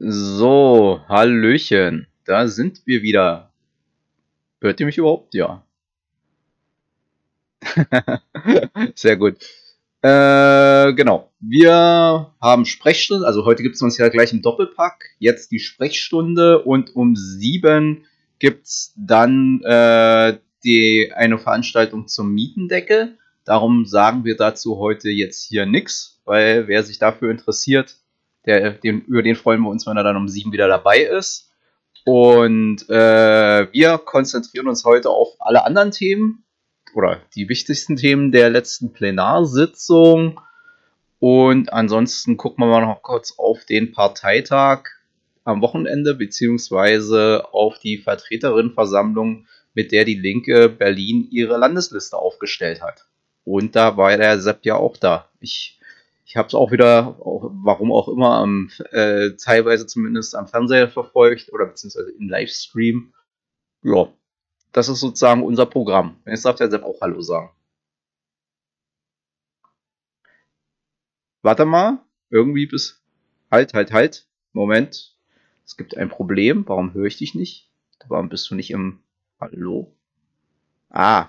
So, Hallöchen, da sind wir wieder. Hört ihr mich überhaupt? Ja. Sehr gut. Äh, genau. Wir haben Sprechstunde, also heute gibt es uns ja gleich im Doppelpack. Jetzt die Sprechstunde und um sieben gibt es dann äh, die, eine Veranstaltung zum Mietendeckel. Darum sagen wir dazu heute jetzt hier nichts, weil wer sich dafür interessiert, der, den, über den freuen wir uns, wenn er dann um sieben wieder dabei ist. Und äh, wir konzentrieren uns heute auf alle anderen Themen oder die wichtigsten Themen der letzten Plenarsitzung. Und ansonsten gucken wir mal noch kurz auf den Parteitag am Wochenende, beziehungsweise auf die Vertreterinnenversammlung, mit der die Linke Berlin ihre Landesliste aufgestellt hat. Und da war der Sepp ja auch da. Ich ich habe es auch wieder, warum auch immer, am, äh, teilweise zumindest am Fernseher verfolgt oder beziehungsweise im Livestream. Ja, das ist sozusagen unser Programm. Jetzt darf der Sepp auch Hallo sagen. Warte mal, irgendwie bis. Halt, halt, halt. Moment. Es gibt ein Problem. Warum höre ich dich nicht? Warum bist du nicht im Hallo? Ah.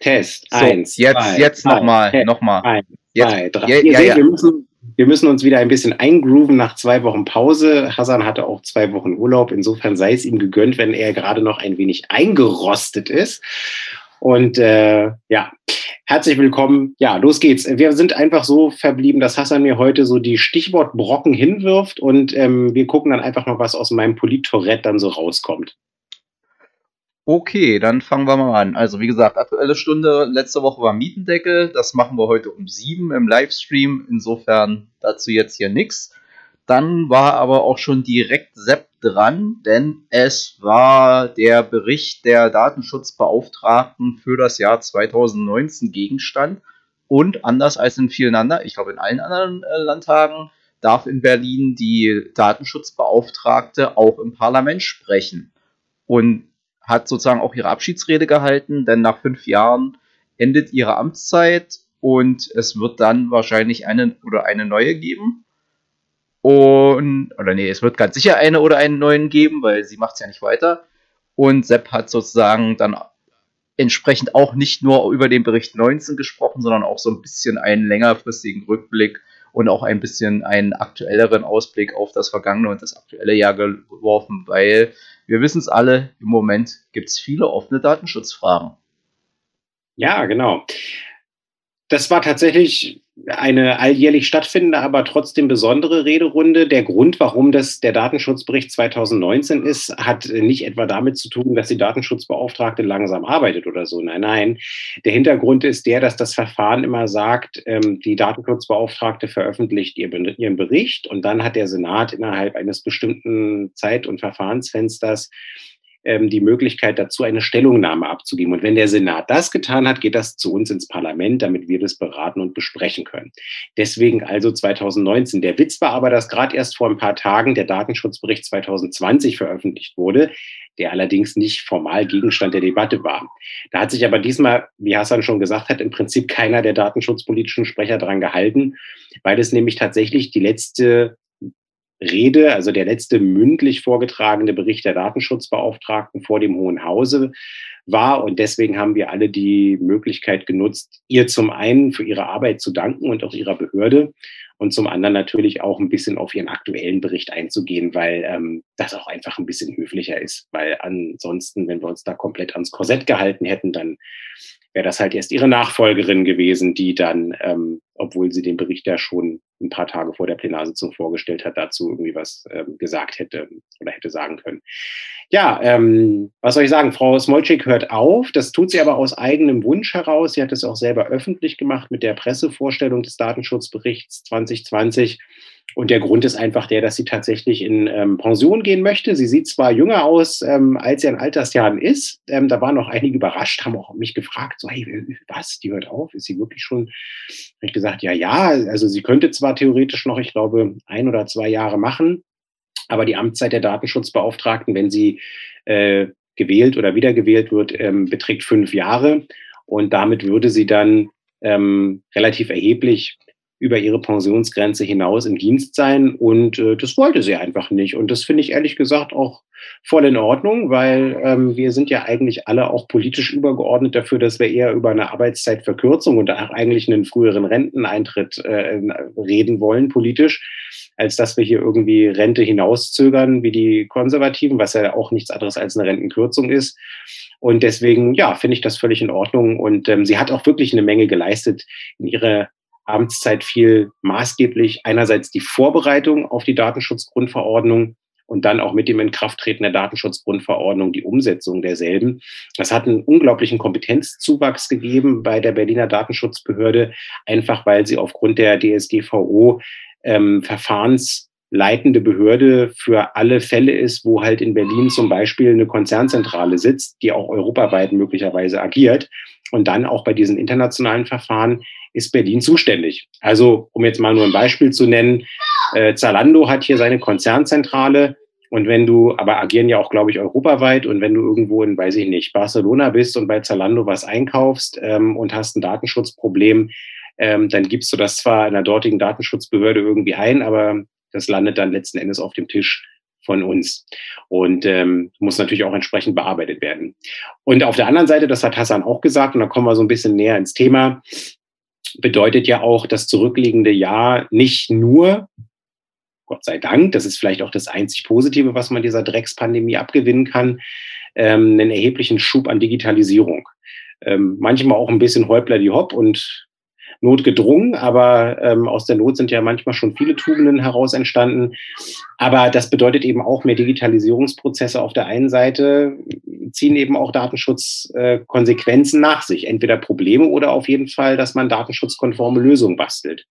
Test. So, eins. Jetzt, zwei, jetzt nochmal. Nochmal. Jetzt, drei. Ja, Ihr ja, seht, ja. Wir, müssen, wir müssen uns wieder ein bisschen eingrooven nach zwei Wochen Pause. Hassan hatte auch zwei Wochen Urlaub. Insofern sei es ihm gegönnt, wenn er gerade noch ein wenig eingerostet ist. Und äh, ja, herzlich willkommen. Ja, los geht's. Wir sind einfach so verblieben, dass Hassan mir heute so die Stichwortbrocken hinwirft und ähm, wir gucken dann einfach noch, was aus meinem Polit-Tourette dann so rauskommt. Okay, dann fangen wir mal an. Also wie gesagt, aktuelle Stunde, letzte Woche war Mietendeckel, das machen wir heute um sieben im Livestream, insofern dazu jetzt hier nichts. Dann war aber auch schon direkt Sepp dran, denn es war der Bericht der Datenschutzbeauftragten für das Jahr 2019 Gegenstand. Und anders als in vielen anderen, ich glaube in allen anderen äh, Landtagen, darf in Berlin die Datenschutzbeauftragte auch im Parlament sprechen. Und hat sozusagen auch ihre Abschiedsrede gehalten, denn nach fünf Jahren endet ihre Amtszeit und es wird dann wahrscheinlich eine oder eine neue geben. Und, oder nee, es wird ganz sicher eine oder einen neuen geben, weil sie macht es ja nicht weiter. Und Sepp hat sozusagen dann entsprechend auch nicht nur über den Bericht 19 gesprochen, sondern auch so ein bisschen einen längerfristigen Rückblick und auch ein bisschen einen aktuelleren Ausblick auf das vergangene und das aktuelle Jahr geworfen, weil wir wissen es alle, im Moment gibt es viele offene Datenschutzfragen. Ja, genau. Das war tatsächlich eine alljährlich stattfindende, aber trotzdem besondere Rederunde. Der Grund, warum das der Datenschutzbericht 2019 ist, hat nicht etwa damit zu tun, dass die Datenschutzbeauftragte langsam arbeitet oder so. Nein, nein. Der Hintergrund ist der, dass das Verfahren immer sagt, ähm, die Datenschutzbeauftragte veröffentlicht ihren Bericht und dann hat der Senat innerhalb eines bestimmten Zeit- und Verfahrensfensters die Möglichkeit dazu, eine Stellungnahme abzugeben. Und wenn der Senat das getan hat, geht das zu uns ins Parlament, damit wir das beraten und besprechen können. Deswegen also 2019. Der Witz war aber, dass gerade erst vor ein paar Tagen der Datenschutzbericht 2020 veröffentlicht wurde, der allerdings nicht formal Gegenstand der Debatte war. Da hat sich aber diesmal, wie Hassan schon gesagt hat, im Prinzip keiner der datenschutzpolitischen Sprecher daran gehalten, weil es nämlich tatsächlich die letzte Rede, also der letzte mündlich vorgetragene Bericht der Datenschutzbeauftragten vor dem Hohen Hause war. Und deswegen haben wir alle die Möglichkeit genutzt, ihr zum einen für ihre Arbeit zu danken und auch ihrer Behörde und zum anderen natürlich auch ein bisschen auf ihren aktuellen Bericht einzugehen, weil ähm, das auch einfach ein bisschen höflicher ist. Weil ansonsten, wenn wir uns da komplett ans Korsett gehalten hätten, dann wäre das halt erst ihre Nachfolgerin gewesen, die dann, ähm, obwohl sie den Bericht ja schon ein paar Tage vor der Plenarsitzung vorgestellt hat, dazu irgendwie was ähm, gesagt hätte oder hätte sagen können. Ja, ähm, was soll ich sagen? Frau Smolczyk hört auf. Das tut sie aber aus eigenem Wunsch heraus. Sie hat es auch selber öffentlich gemacht mit der Pressevorstellung des Datenschutzberichts 2020. Und der Grund ist einfach der, dass sie tatsächlich in ähm, Pension gehen möchte. Sie sieht zwar jünger aus, ähm, als sie in Altersjahren ist. Ähm, da waren noch einige überrascht, haben auch mich gefragt, so, hey, was, die hört auf? Ist sie wirklich schon? Habe ich gesagt, ja, ja, also sie könnte zwar theoretisch noch, ich glaube, ein oder zwei Jahre machen, aber die Amtszeit der Datenschutzbeauftragten, wenn sie äh, gewählt oder wiedergewählt wird, ähm, beträgt fünf Jahre. Und damit würde sie dann ähm, relativ erheblich über ihre Pensionsgrenze hinaus im Dienst sein und äh, das wollte sie einfach nicht. Und das finde ich ehrlich gesagt auch voll in Ordnung, weil ähm, wir sind ja eigentlich alle auch politisch übergeordnet dafür, dass wir eher über eine Arbeitszeitverkürzung und auch eigentlich einen früheren Renteneintritt äh, reden wollen politisch, als dass wir hier irgendwie Rente hinauszögern wie die Konservativen, was ja auch nichts anderes als eine Rentenkürzung ist. Und deswegen, ja, finde ich das völlig in Ordnung. Und ähm, sie hat auch wirklich eine Menge geleistet in ihrer Amtszeit viel maßgeblich einerseits die Vorbereitung auf die Datenschutzgrundverordnung und dann auch mit dem Inkrafttreten der Datenschutzgrundverordnung die Umsetzung derselben. Das hat einen unglaublichen Kompetenzzuwachs gegeben bei der Berliner Datenschutzbehörde, einfach weil sie aufgrund der DSGVO ähm, verfahrensleitende Behörde für alle Fälle ist, wo halt in Berlin zum Beispiel eine Konzernzentrale sitzt, die auch europaweit möglicherweise agiert. Und dann auch bei diesen internationalen Verfahren ist Berlin zuständig. Also, um jetzt mal nur ein Beispiel zu nennen, äh, Zalando hat hier seine Konzernzentrale. Und wenn du, aber agieren ja auch, glaube ich, europaweit. Und wenn du irgendwo in, weiß ich nicht, Barcelona bist und bei Zalando was einkaufst ähm, und hast ein Datenschutzproblem, ähm, dann gibst du das zwar in der dortigen Datenschutzbehörde irgendwie ein, aber das landet dann letzten Endes auf dem Tisch von uns und ähm, muss natürlich auch entsprechend bearbeitet werden. Und auf der anderen Seite, das hat Hassan auch gesagt, und da kommen wir so ein bisschen näher ins Thema, bedeutet ja auch das zurückliegende Jahr nicht nur, Gott sei Dank, das ist vielleicht auch das einzig Positive, was man dieser Dreckspandemie abgewinnen kann, ähm, einen erheblichen Schub an Digitalisierung. Ähm, manchmal auch ein bisschen Häupler die Hopp und notgedrungen, aber ähm, aus der Not sind ja manchmal schon viele Tugenden heraus entstanden. Aber das bedeutet eben auch mehr Digitalisierungsprozesse auf der einen Seite, ziehen eben auch Datenschutzkonsequenzen äh, nach sich. Entweder Probleme oder auf jeden Fall, dass man datenschutzkonforme Lösungen bastelt.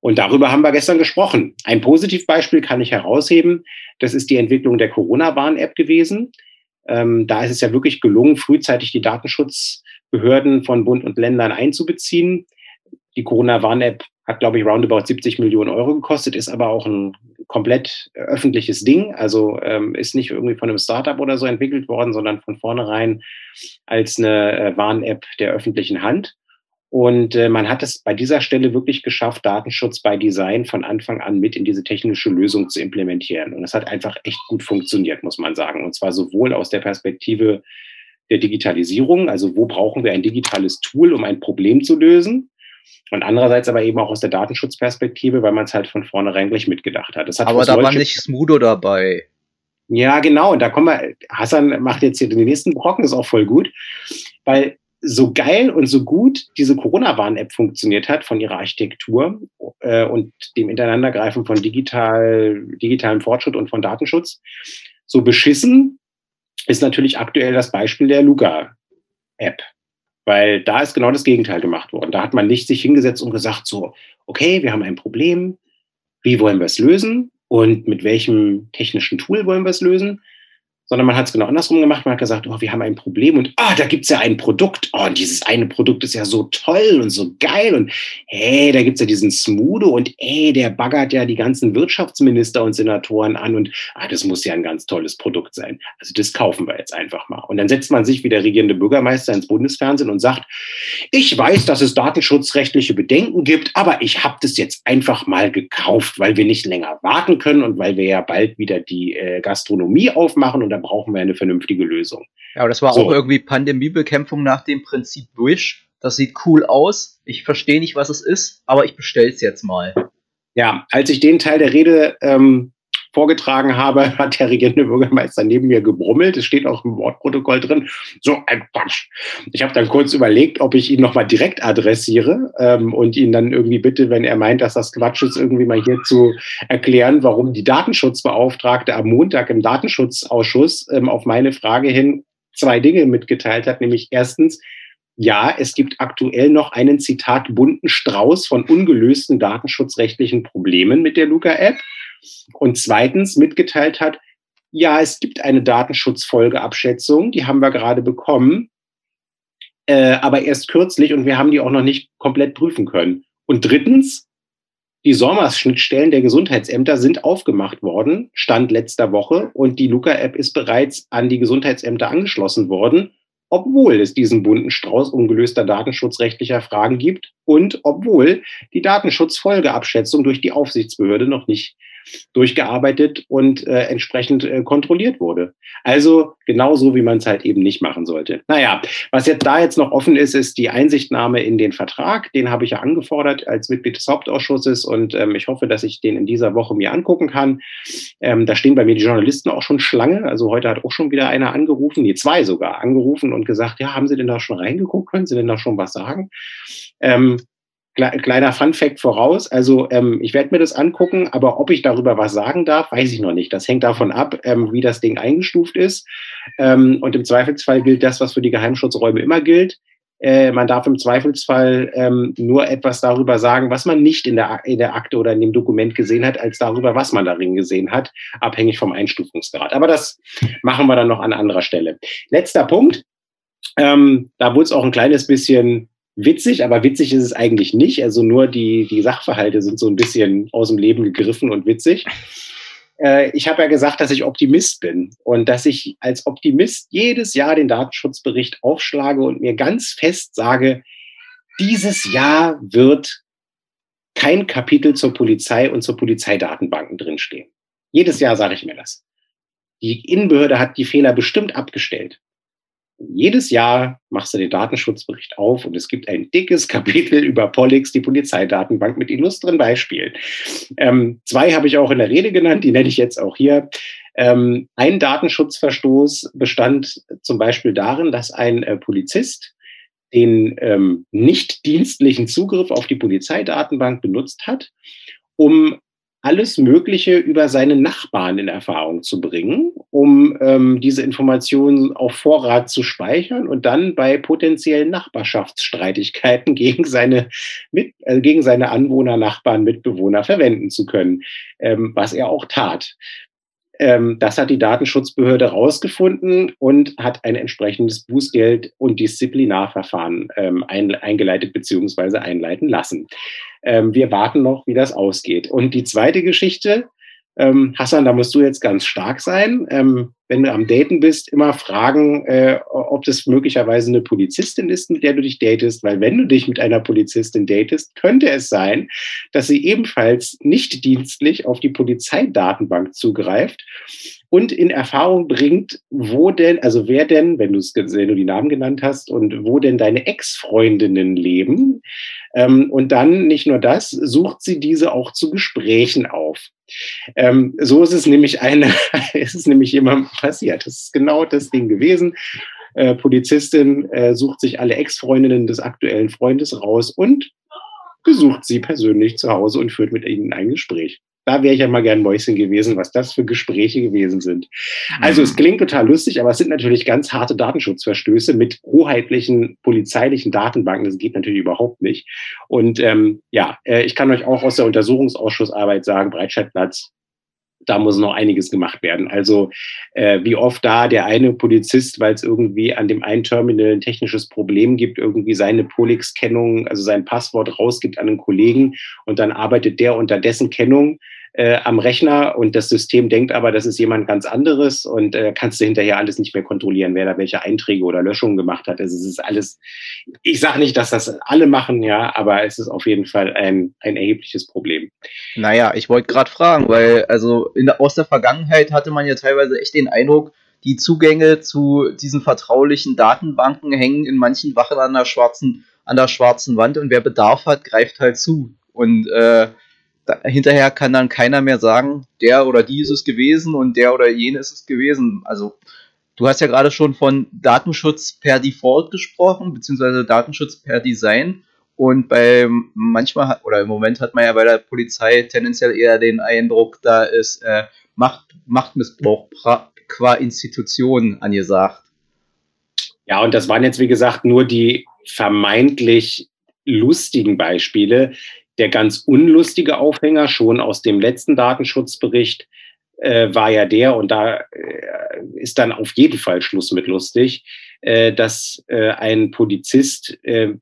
Und darüber haben wir gestern gesprochen. Ein Positivbeispiel kann ich herausheben. Das ist die Entwicklung der Corona-Warn-App gewesen. Ähm, da ist es ja wirklich gelungen, frühzeitig die Datenschutzbehörden von Bund und Ländern einzubeziehen. Die Corona-Warn-App hat, glaube ich, roundabout 70 Millionen Euro gekostet, ist aber auch ein komplett öffentliches Ding. Also ähm, ist nicht irgendwie von einem Startup oder so entwickelt worden, sondern von vornherein als eine äh, Warn-App der öffentlichen Hand. Und äh, man hat es bei dieser Stelle wirklich geschafft, Datenschutz bei Design von Anfang an mit in diese technische Lösung zu implementieren. Und es hat einfach echt gut funktioniert, muss man sagen. Und zwar sowohl aus der Perspektive der Digitalisierung, also wo brauchen wir ein digitales Tool, um ein Problem zu lösen, und andererseits aber eben auch aus der Datenschutzperspektive, weil man es halt von vornherein gleich mitgedacht hat. hat aber da war nicht Smudo dabei. Ja, genau. Und da kommen wir, Hassan macht jetzt hier den nächsten Brocken, ist auch voll gut, weil so geil und so gut diese Corona-Warn-App funktioniert hat von ihrer Architektur äh, und dem Ineinandergreifen von digital, digitalem Fortschritt und von Datenschutz, so beschissen ist natürlich aktuell das Beispiel der Luca-App. Weil da ist genau das Gegenteil gemacht worden. Da hat man nicht sich hingesetzt und gesagt, so, okay, wir haben ein Problem, wie wollen wir es lösen? Und mit welchem technischen Tool wollen wir es lösen, sondern man hat es genau andersrum gemacht. Man hat gesagt, oh, wir haben ein Problem und ah, da gibt es ja ein Produkt. Oh, und dieses eine Produkt ist ja so toll und so geil. Und hey, da gibt es ja diesen Smudo und ey, der baggert ja die ganzen Wirtschaftsminister und Senatoren an und ah, das muss ja ein ganz tolles Produkt sein. Also das kaufen wir jetzt einfach mal. Und dann setzt man sich wie der regierende Bürgermeister ins Bundesfernsehen und sagt, ich weiß, dass es datenschutzrechtliche Bedenken gibt, aber ich habe das jetzt einfach mal gekauft, weil wir nicht länger warten können und weil wir ja bald wieder die äh, Gastronomie aufmachen und da brauchen wir eine vernünftige Lösung. Ja, aber das war so. auch irgendwie Pandemiebekämpfung nach dem Prinzip Wish. Das sieht cool aus. Ich verstehe nicht, was es ist, aber ich bestelle es jetzt mal. Ja, als ich den Teil der Rede ähm, vorgetragen habe, hat der regierende Bürgermeister neben mir gebrummelt. Es steht auch im Wortprotokoll drin. So ein Quatsch. Ich habe dann kurz überlegt, ob ich ihn nochmal direkt adressiere ähm, und ihn dann irgendwie bitte, wenn er meint, dass das Quatsch ist, irgendwie mal hier zu erklären, warum die Datenschutzbeauftragte am Montag im Datenschutzausschuss ähm, auf meine Frage hin zwei Dinge mitgeteilt hat, nämlich erstens, ja, es gibt aktuell noch einen Zitat bunten Strauß von ungelösten datenschutzrechtlichen Problemen mit der Luca-App und zweitens mitgeteilt hat, ja, es gibt eine Datenschutzfolgeabschätzung, die haben wir gerade bekommen, äh, aber erst kürzlich und wir haben die auch noch nicht komplett prüfen können. Und drittens, die SORMAS-Schnittstellen der Gesundheitsämter sind aufgemacht worden, Stand letzter Woche, und die Luca-App ist bereits an die Gesundheitsämter angeschlossen worden obwohl es diesen bunten Strauß ungelöster datenschutzrechtlicher Fragen gibt und obwohl die Datenschutzfolgeabschätzung durch die Aufsichtsbehörde noch nicht durchgearbeitet und äh, entsprechend äh, kontrolliert wurde. Also genauso, wie man es halt eben nicht machen sollte. Naja, was jetzt da jetzt noch offen ist, ist die Einsichtnahme in den Vertrag. Den habe ich ja angefordert als Mitglied des Hauptausschusses und ähm, ich hoffe, dass ich den in dieser Woche mir angucken kann. Ähm, da stehen bei mir die Journalisten auch schon Schlange. Also heute hat auch schon wieder einer angerufen, nee, zwei sogar angerufen und gesagt, ja, haben Sie denn da schon reingeguckt? Können Sie denn da schon was sagen? Ähm, kleiner Fun-Fact voraus. Also ähm, ich werde mir das angucken, aber ob ich darüber was sagen darf, weiß ich noch nicht. Das hängt davon ab, ähm, wie das Ding eingestuft ist. Ähm, und im Zweifelsfall gilt das, was für die Geheimschutzräume immer gilt. Äh, man darf im Zweifelsfall ähm, nur etwas darüber sagen, was man nicht in der, in der Akte oder in dem Dokument gesehen hat, als darüber, was man darin gesehen hat, abhängig vom Einstufungsgrad. Aber das machen wir dann noch an anderer Stelle. Letzter Punkt. Ähm, da wurde es auch ein kleines bisschen witzig, aber witzig ist es eigentlich nicht. Also nur die, die Sachverhalte sind so ein bisschen aus dem Leben gegriffen und witzig. Äh, ich habe ja gesagt, dass ich Optimist bin und dass ich als Optimist jedes Jahr den Datenschutzbericht aufschlage und mir ganz fest sage, dieses Jahr wird kein Kapitel zur Polizei und zur Polizeidatenbanken drinstehen. Jedes Jahr sage ich mir das. Die Innenbehörde hat die Fehler bestimmt abgestellt jedes Jahr machst du den Datenschutzbericht auf und es gibt ein dickes Kapitel über Polix, die Polizeidatenbank mit illustren Beispielen. Ähm, zwei habe ich auch in der Rede genannt, die nenne ich jetzt auch hier. Ähm, ein Datenschutzverstoß bestand zum Beispiel darin, dass ein äh, Polizist den ähm, nicht dienstlichen Zugriff auf die Polizeidatenbank benutzt hat, um alles Mögliche über seine Nachbarn in Erfahrung zu bringen, um ähm, diese Informationen auf Vorrat zu speichern und dann bei potenziellen Nachbarschaftsstreitigkeiten gegen seine, mit, äh, gegen seine Anwohner, Nachbarn, Mitbewohner verwenden zu können, ähm, was er auch tat. Ähm, das hat die Datenschutzbehörde rausgefunden und hat ein entsprechendes Bußgeld und Disziplinarverfahren ähm, ein, eingeleitet bzw. einleiten lassen. Ähm, wir warten noch, wie das ausgeht. Und die zweite Geschichte, Hassan, da musst du jetzt ganz stark sein. Wenn du am Daten bist, immer fragen, äh, ob das möglicherweise eine Polizistin ist, mit der du dich datest, weil wenn du dich mit einer Polizistin datest, könnte es sein, dass sie ebenfalls nicht dienstlich auf die Polizeidatenbank zugreift und in Erfahrung bringt, wo denn, also wer denn, wenn, wenn du die Namen genannt hast, und wo denn deine Ex-Freundinnen leben. Ähm, und dann nicht nur das, sucht sie diese auch zu Gesprächen auf. Ähm, so ist es nämlich eine, ist es nämlich jemandem passiert. Das ist genau das Ding gewesen. Äh, Polizistin äh, sucht sich alle Ex-Freundinnen des aktuellen Freundes raus und besucht sie persönlich zu Hause und führt mit ihnen ein Gespräch. Da wäre ich ja mal gern Mäuschen gewesen, was das für Gespräche gewesen sind. Also es mhm. klingt total lustig, aber es sind natürlich ganz harte Datenschutzverstöße mit hoheitlichen polizeilichen Datenbanken. Das geht natürlich überhaupt nicht. Und ähm, ja, äh, ich kann euch auch aus der Untersuchungsausschussarbeit sagen, Breitscheidplatz, da muss noch einiges gemacht werden. Also äh, wie oft da der eine Polizist, weil es irgendwie an dem einen Terminal ein technisches Problem gibt, irgendwie seine Polix-Kennung, also sein Passwort rausgibt an einen Kollegen und dann arbeitet der unter dessen Kennung äh, am Rechner und das System denkt aber, das ist jemand ganz anderes und äh, kannst du hinterher alles nicht mehr kontrollieren, wer da welche Einträge oder Löschungen gemacht hat. Also es ist alles, ich sage nicht, dass das alle machen, ja, aber es ist auf jeden Fall ein, ein erhebliches Problem. Naja, ich wollte gerade fragen, weil also in, aus der Vergangenheit hatte man ja teilweise echt den Eindruck, die Zugänge zu diesen vertraulichen Datenbanken hängen in manchen Wachen an der schwarzen, an der schwarzen Wand und wer Bedarf hat, greift halt zu. Und äh, hinterher kann dann keiner mehr sagen, der oder die ist es gewesen und der oder jene ist es gewesen. Also du hast ja gerade schon von Datenschutz per Default gesprochen, beziehungsweise Datenschutz per Design. Und bei manchmal oder im Moment hat man ja bei der Polizei tendenziell eher den Eindruck, da ist äh, Macht, Machtmissbrauch qua Institution angesagt. Ja, und das waren jetzt, wie gesagt, nur die vermeintlich lustigen Beispiele der ganz unlustige Aufhänger schon aus dem letzten Datenschutzbericht äh, war ja der, und da äh, ist dann auf jeden Fall Schluss mit lustig, äh, dass äh, ein Polizist äh,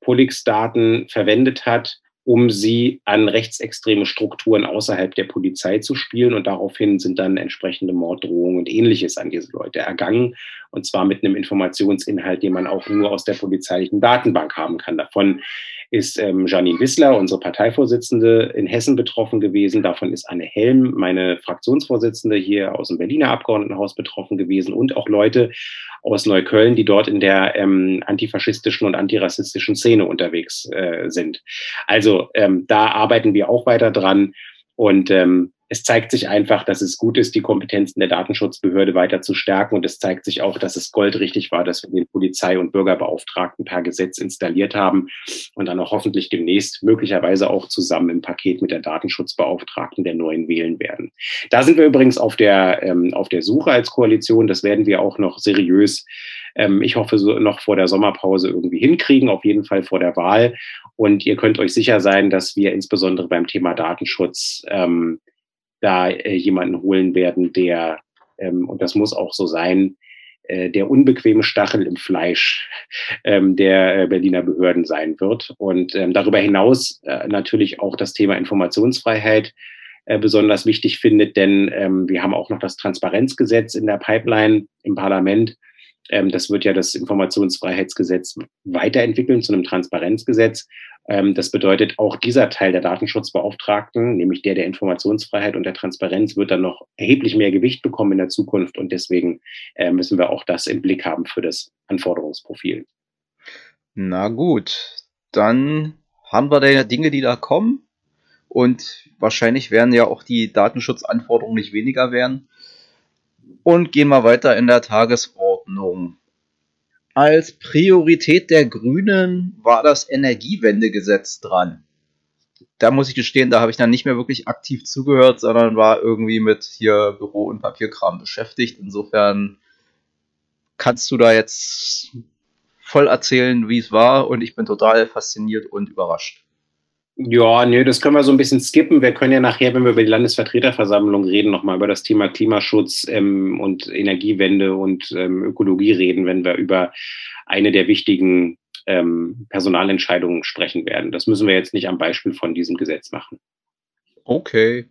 Polix-Daten verwendet hat, um sie an rechtsextreme Strukturen außerhalb der Polizei zu spielen. Und daraufhin sind dann entsprechende Morddrohungen und ähnliches an diese Leute ergangen. Und zwar mit einem Informationsinhalt, den man auch nur aus der polizeilichen Datenbank haben kann. Davon ist ähm, Janine Wissler, unsere Parteivorsitzende in Hessen betroffen gewesen. Davon ist Anne Helm, meine Fraktionsvorsitzende hier aus dem Berliner Abgeordnetenhaus betroffen gewesen und auch Leute aus Neukölln, die dort in der ähm, antifaschistischen und antirassistischen Szene unterwegs äh, sind. Also ähm, da arbeiten wir auch weiter dran und ähm, es zeigt sich einfach, dass es gut ist, die Kompetenzen der Datenschutzbehörde weiter zu stärken. Und es zeigt sich auch, dass es goldrichtig war, dass wir den Polizei- und Bürgerbeauftragten per Gesetz installiert haben und dann auch hoffentlich demnächst möglicherweise auch zusammen im Paket mit der Datenschutzbeauftragten der neuen wählen werden. Da sind wir übrigens auf der, ähm, auf der Suche als Koalition. Das werden wir auch noch seriös ähm, ich hoffe, so noch vor der Sommerpause irgendwie hinkriegen, auf jeden Fall vor der Wahl. Und ihr könnt euch sicher sein, dass wir insbesondere beim Thema Datenschutz ähm, da äh, jemanden holen werden, der, ähm, und das muss auch so sein, äh, der unbequeme Stachel im Fleisch ähm, der äh, Berliner Behörden sein wird. Und ähm, darüber hinaus äh, natürlich auch das Thema Informationsfreiheit äh, besonders wichtig findet, denn ähm, wir haben auch noch das Transparenzgesetz in der Pipeline im Parlament. Ähm, das wird ja das Informationsfreiheitsgesetz weiterentwickeln zu einem Transparenzgesetz. Ähm, das bedeutet, auch dieser Teil der Datenschutzbeauftragten, nämlich der der Informationsfreiheit und der Transparenz, wird dann noch erheblich mehr Gewicht bekommen in der Zukunft. Und deswegen äh, müssen wir auch das im Blick haben für das Anforderungsprofil. Na gut, dann haben wir da Dinge, die da kommen. Und wahrscheinlich werden ja auch die Datenschutzanforderungen nicht weniger werden. Und gehen wir weiter in der Tagesordnung. Als Priorität der Grünen war das Energiewendegesetz dran. Da muss ich gestehen, da habe ich dann nicht mehr wirklich aktiv zugehört, sondern war irgendwie mit hier Büro- und Papierkram beschäftigt. Insofern kannst du da jetzt voll erzählen, wie es war und ich bin total fasziniert und überrascht. Ja, nee, das können wir so ein bisschen skippen. Wir können ja nachher, wenn wir über die Landesvertreterversammlung reden, nochmal über das Thema Klimaschutz ähm, und Energiewende und ähm, Ökologie reden, wenn wir über eine der wichtigen ähm, Personalentscheidungen sprechen werden. Das müssen wir jetzt nicht am Beispiel von diesem Gesetz machen. Okay.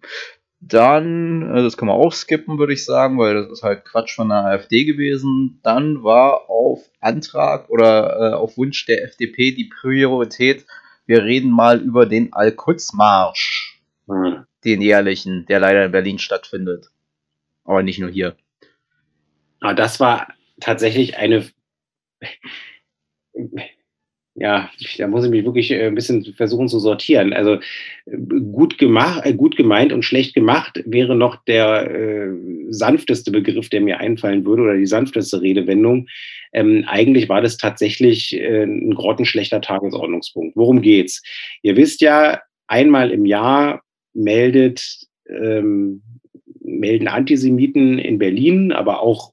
Dann, äh, das kann man auch skippen, würde ich sagen, weil das ist halt Quatsch von der AfD gewesen. Dann war auf Antrag oder äh, auf Wunsch der FDP die Priorität wir reden mal über den Al-Quds-Marsch, hm. den jährlichen, der leider in Berlin stattfindet. Aber nicht nur hier. Ah, das war tatsächlich eine, ja, da muss ich mich wirklich äh, ein bisschen versuchen zu sortieren. Also gut gemacht, äh, gut gemeint und schlecht gemacht wäre noch der äh, sanfteste Begriff, der mir einfallen würde oder die sanfteste Redewendung. Ähm, eigentlich war das tatsächlich äh, ein grottenschlechter Tagesordnungspunkt. Worum geht's? Ihr wisst ja, einmal im Jahr meldet, ähm, melden Antisemiten in Berlin, aber auch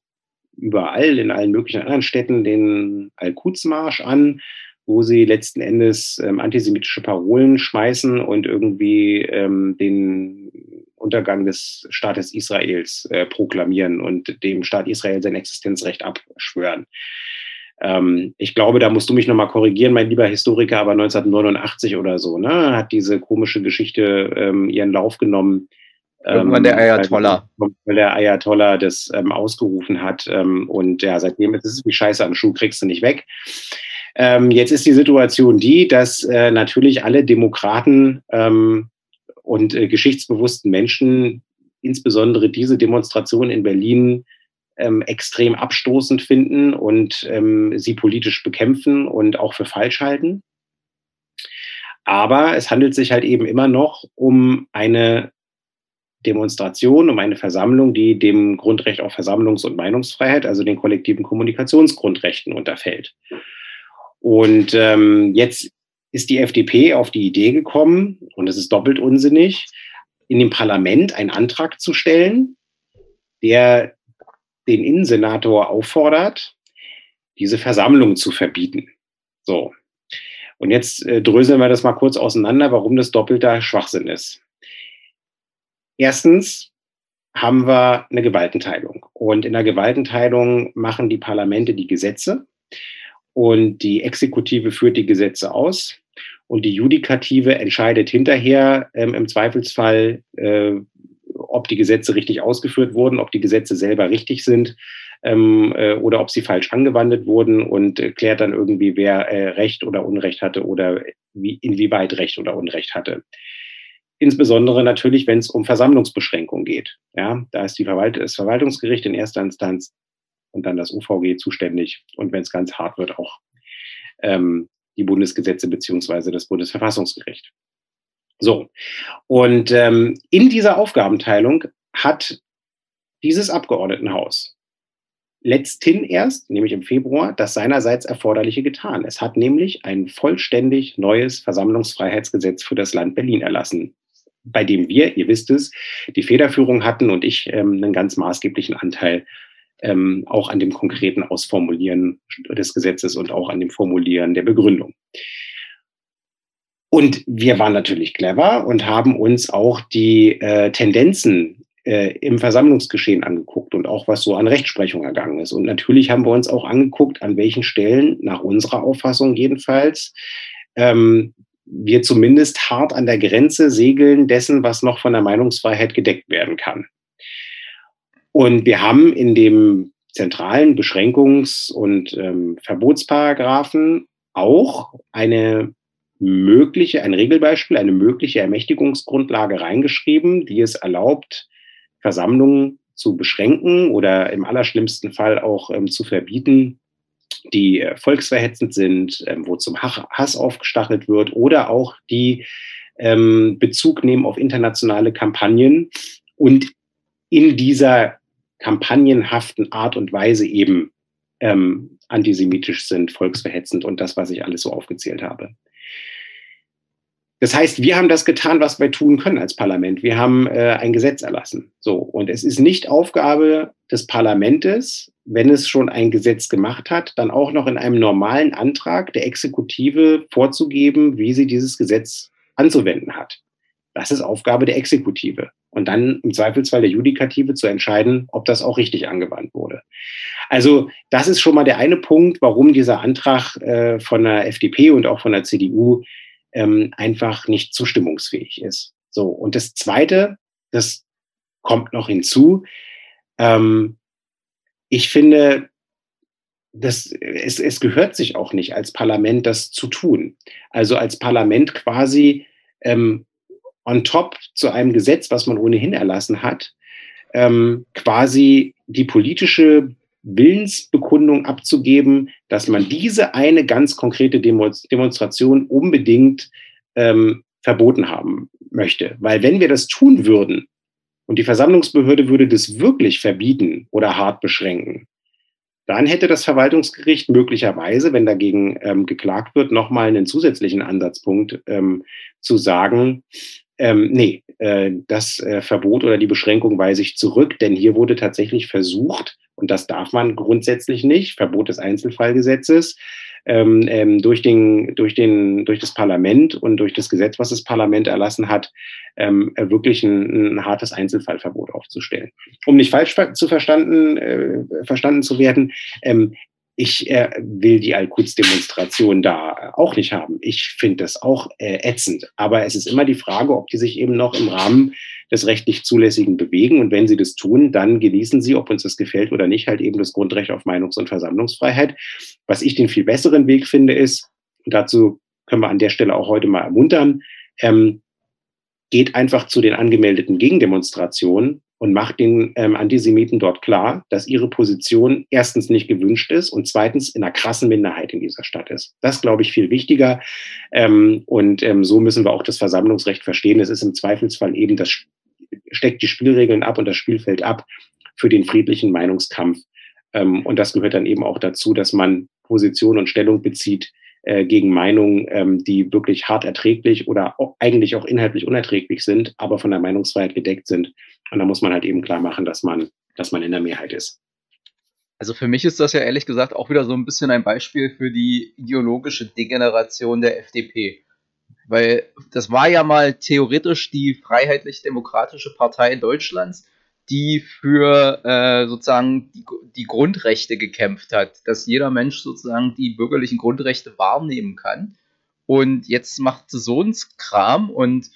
überall in allen möglichen anderen Städten den Al-Quds-Marsch an, wo sie letzten Endes ähm, antisemitische Parolen schmeißen und irgendwie ähm, den Untergang des Staates Israels äh, proklamieren und dem Staat Israel sein Existenzrecht abschwören. Ähm, ich glaube, da musst du mich nochmal korrigieren, mein lieber Historiker, aber 1989 oder so, ne, hat diese komische Geschichte ähm, ihren Lauf genommen. Irgendwann der ähm, Ayatollah. Weil der Ayatollah das ähm, ausgerufen hat. Und ja, seitdem ist es wie Scheiße am Schuh, kriegst du nicht weg. Ähm, jetzt ist die Situation die, dass äh, natürlich alle Demokraten ähm, und äh, geschichtsbewussten Menschen insbesondere diese Demonstration in Berlin ähm, extrem abstoßend finden und ähm, sie politisch bekämpfen und auch für falsch halten. Aber es handelt sich halt eben immer noch um eine Demonstration, um eine Versammlung, die dem Grundrecht auf Versammlungs- und Meinungsfreiheit, also den kollektiven Kommunikationsgrundrechten unterfällt. Und ähm, jetzt ist die FDP auf die Idee gekommen, und es ist doppelt unsinnig, in dem Parlament einen Antrag zu stellen, der den Innensenator auffordert, diese Versammlung zu verbieten. So. Und jetzt äh, dröseln wir das mal kurz auseinander, warum das doppelter Schwachsinn ist. Erstens haben wir eine Gewaltenteilung. Und in der Gewaltenteilung machen die Parlamente die Gesetze und die Exekutive führt die Gesetze aus. und die Judikative entscheidet hinterher ähm, im Zweifelsfall, äh, ob die Gesetze richtig ausgeführt wurden, ob die Gesetze selber richtig sind ähm, äh, oder ob sie falsch angewandt wurden und äh, klärt dann irgendwie, wer äh, Recht oder Unrecht hatte oder wie, inwieweit Recht oder Unrecht hatte. Insbesondere natürlich, wenn es um Versammlungsbeschränkung geht. Ja, da ist die Verwalt das Verwaltungsgericht in erster Instanz und dann das UVG zuständig. Und wenn es ganz hart wird, auch ähm, die Bundesgesetze beziehungsweise das Bundesverfassungsgericht. So, und ähm, in dieser Aufgabenteilung hat dieses Abgeordnetenhaus letzthin erst, nämlich im Februar, das seinerseits Erforderliche getan. Es hat nämlich ein vollständig neues Versammlungsfreiheitsgesetz für das Land Berlin erlassen, bei dem wir, ihr wisst es, die Federführung hatten und ich ähm, einen ganz maßgeblichen Anteil ähm, auch an dem konkreten Ausformulieren des Gesetzes und auch an dem Formulieren der Begründung. Und wir waren natürlich clever und haben uns auch die äh, Tendenzen äh, im Versammlungsgeschehen angeguckt und auch was so an Rechtsprechung ergangen ist. Und natürlich haben wir uns auch angeguckt, an welchen Stellen, nach unserer Auffassung jedenfalls, ähm, wir zumindest hart an der Grenze segeln dessen, was noch von der Meinungsfreiheit gedeckt werden kann. Und wir haben in dem zentralen Beschränkungs- und ähm, Verbotsparagraphen auch eine mögliche, ein Regelbeispiel, eine mögliche Ermächtigungsgrundlage reingeschrieben, die es erlaubt, Versammlungen zu beschränken oder im allerschlimmsten Fall auch ähm, zu verbieten, die äh, volksverhetzend sind, ähm, wo zum Hass aufgestachelt wird oder auch die ähm, Bezug nehmen auf internationale Kampagnen. Und in dieser kampagnenhaften Art und Weise eben ähm, antisemitisch sind, volksverhetzend und das, was ich alles so aufgezählt habe. Das heißt, wir haben das getan, was wir tun können als Parlament. Wir haben äh, ein Gesetz erlassen. So. Und es ist nicht Aufgabe des Parlamentes, wenn es schon ein Gesetz gemacht hat, dann auch noch in einem normalen Antrag der Exekutive vorzugeben, wie sie dieses Gesetz anzuwenden hat. Das ist Aufgabe der Exekutive. Und dann im Zweifelsfall der Judikative zu entscheiden, ob das auch richtig angewandt wurde. Also das ist schon mal der eine Punkt, warum dieser Antrag äh, von der FDP und auch von der CDU ähm, einfach nicht zustimmungsfähig ist. So, und das Zweite, das kommt noch hinzu, ähm, ich finde, das, es, es gehört sich auch nicht als Parlament, das zu tun. Also als Parlament quasi ähm, on top zu einem Gesetz, was man ohnehin erlassen hat, ähm, quasi die politische Willensbekundung abzugeben, dass man diese eine ganz konkrete Demonstration unbedingt ähm, verboten haben möchte. Weil wenn wir das tun würden und die Versammlungsbehörde würde das wirklich verbieten oder hart beschränken, dann hätte das Verwaltungsgericht möglicherweise, wenn dagegen ähm, geklagt wird, nochmal einen zusätzlichen Ansatzpunkt ähm, zu sagen, ähm, nee, äh, das äh, Verbot oder die Beschränkung weise ich zurück, denn hier wurde tatsächlich versucht, und das darf man grundsätzlich nicht, Verbot des Einzelfallgesetzes, ähm, ähm, durch, den, durch, den, durch das Parlament und durch das Gesetz, was das Parlament erlassen hat, ähm, wirklich ein, ein, hartes Einzelfallverbot aufzustellen. Um nicht falsch zu verstanden, äh, verstanden zu werden, ähm, ich äh, will die Al-Quds-Demonstration da auch nicht haben. Ich finde das auch äh, ätzend. Aber es ist immer die Frage, ob die sich eben noch im Rahmen des rechtlich Zulässigen bewegen. Und wenn sie das tun, dann genießen sie, ob uns das gefällt oder nicht, halt eben das Grundrecht auf Meinungs- und Versammlungsfreiheit. Was ich den viel besseren Weg finde, ist, und dazu können wir an der Stelle auch heute mal ermuntern, ähm, geht einfach zu den angemeldeten Gegendemonstrationen und macht den ähm, Antisemiten dort klar, dass ihre Position erstens nicht gewünscht ist und zweitens in einer krassen Minderheit in dieser Stadt ist. Das glaube ich viel wichtiger. Ähm, und ähm, so müssen wir auch das Versammlungsrecht verstehen. Es ist im Zweifelsfall eben das steckt die Spielregeln ab und das Spielfeld ab für den friedlichen Meinungskampf. Ähm, und das gehört dann eben auch dazu, dass man Position und Stellung bezieht, äh, gegen Meinungen, ähm, die wirklich hart erträglich oder eigentlich auch inhaltlich unerträglich sind, aber von der Meinungsfreiheit gedeckt sind. Und da muss man halt eben klar machen, dass man, dass man in der Mehrheit ist. Also für mich ist das ja ehrlich gesagt auch wieder so ein bisschen ein Beispiel für die ideologische Degeneration der FDP. Weil das war ja mal theoretisch die freiheitlich-demokratische Partei Deutschlands die für äh, sozusagen die, die, Grundrechte gekämpft hat, dass jeder Mensch sozusagen die bürgerlichen Grundrechte wahrnehmen kann Und jetzt macht sie so einen Kram und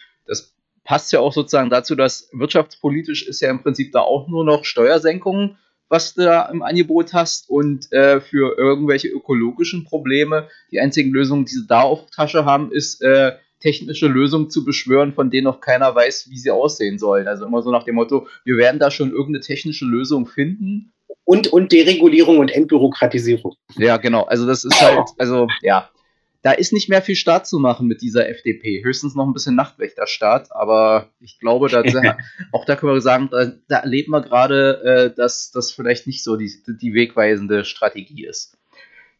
passt ja auch sozusagen dazu, dass wirtschaftspolitisch ist ja im Prinzip da auch nur noch Steuersenkungen, was du da im Angebot hast. Und äh, für irgendwelche ökologischen Probleme, die einzigen Lösungen, die sie da auf Tasche haben, ist äh, technische Lösungen zu beschwören, von denen noch keiner weiß, wie sie aussehen sollen. Also immer so nach dem Motto, wir werden da schon irgendeine technische Lösung finden. Und, und Deregulierung und Entbürokratisierung. Ja, genau. Also das ist halt, also ja, da ist nicht mehr viel Start zu machen mit dieser FDP. Höchstens noch ein bisschen Nachtwächterstaat, aber ich glaube, da, auch da können wir sagen, da, da erleben wir gerade, äh, dass das vielleicht nicht so die, die wegweisende Strategie ist.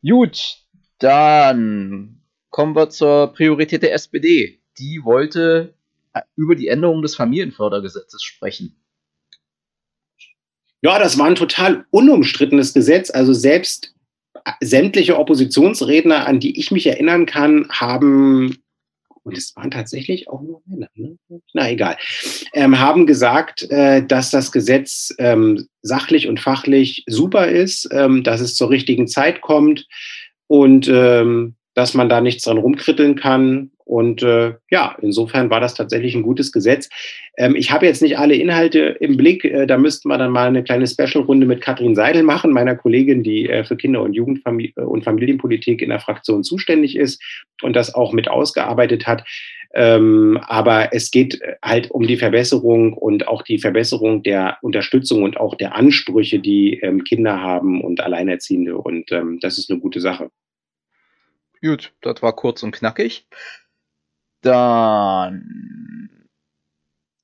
Gut, dann kommen wir zur Priorität der SPD. Die wollte äh, über die Änderung des Familienfördergesetzes sprechen. Ja, das war ein total unumstrittenes Gesetz. Also selbst sämtliche Oppositionsredner, an die ich mich erinnern kann, haben und es waren tatsächlich auch nur Männer, ne? na egal, ähm, haben gesagt, äh, dass das Gesetz ähm, sachlich und fachlich super ist, ähm, dass es zur richtigen Zeit kommt und ähm, dass man da nichts dran rumkritteln kann. Und äh, ja, insofern war das tatsächlich ein gutes Gesetz. Ähm, ich habe jetzt nicht alle Inhalte im Blick. Äh, da müssten wir dann mal eine kleine Special-Runde mit Katrin Seidel machen, meiner Kollegin, die äh, für Kinder- und Jugendfamilien äh, und Familienpolitik in der Fraktion zuständig ist und das auch mit ausgearbeitet hat. Ähm, aber es geht halt um die Verbesserung und auch die Verbesserung der Unterstützung und auch der Ansprüche, die ähm, Kinder haben und Alleinerziehende. Und ähm, das ist eine gute Sache. Gut, das war kurz und knackig. Dann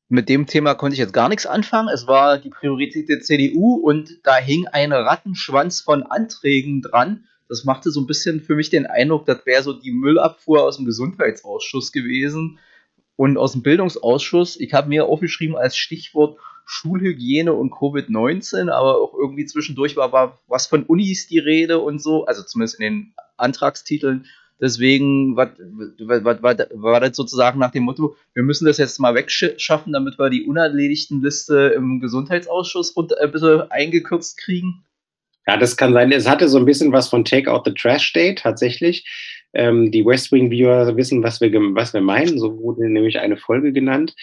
mit dem Thema konnte ich jetzt gar nichts anfangen. Es war die Priorität der CDU und da hing ein Rattenschwanz von Anträgen dran. Das machte so ein bisschen für mich den Eindruck, das wäre so die Müllabfuhr aus dem Gesundheitsausschuss gewesen und aus dem Bildungsausschuss. Ich habe mir aufgeschrieben als Stichwort Schulhygiene und Covid-19, aber auch irgendwie zwischendurch war, war was von Unis die Rede und so, also zumindest in den Antragstiteln. Deswegen war, war, das sozusagen nach dem Motto, wir müssen das jetzt mal wegschaffen, damit wir die unerledigten Liste im Gesundheitsausschuss runter, ein bisschen eingekürzt kriegen. Ja, das kann sein. Es hatte so ein bisschen was von Take Out the Trash Day tatsächlich. Ähm, die West Wing Viewer wissen, was wir, was wir meinen. So wurde nämlich eine Folge genannt.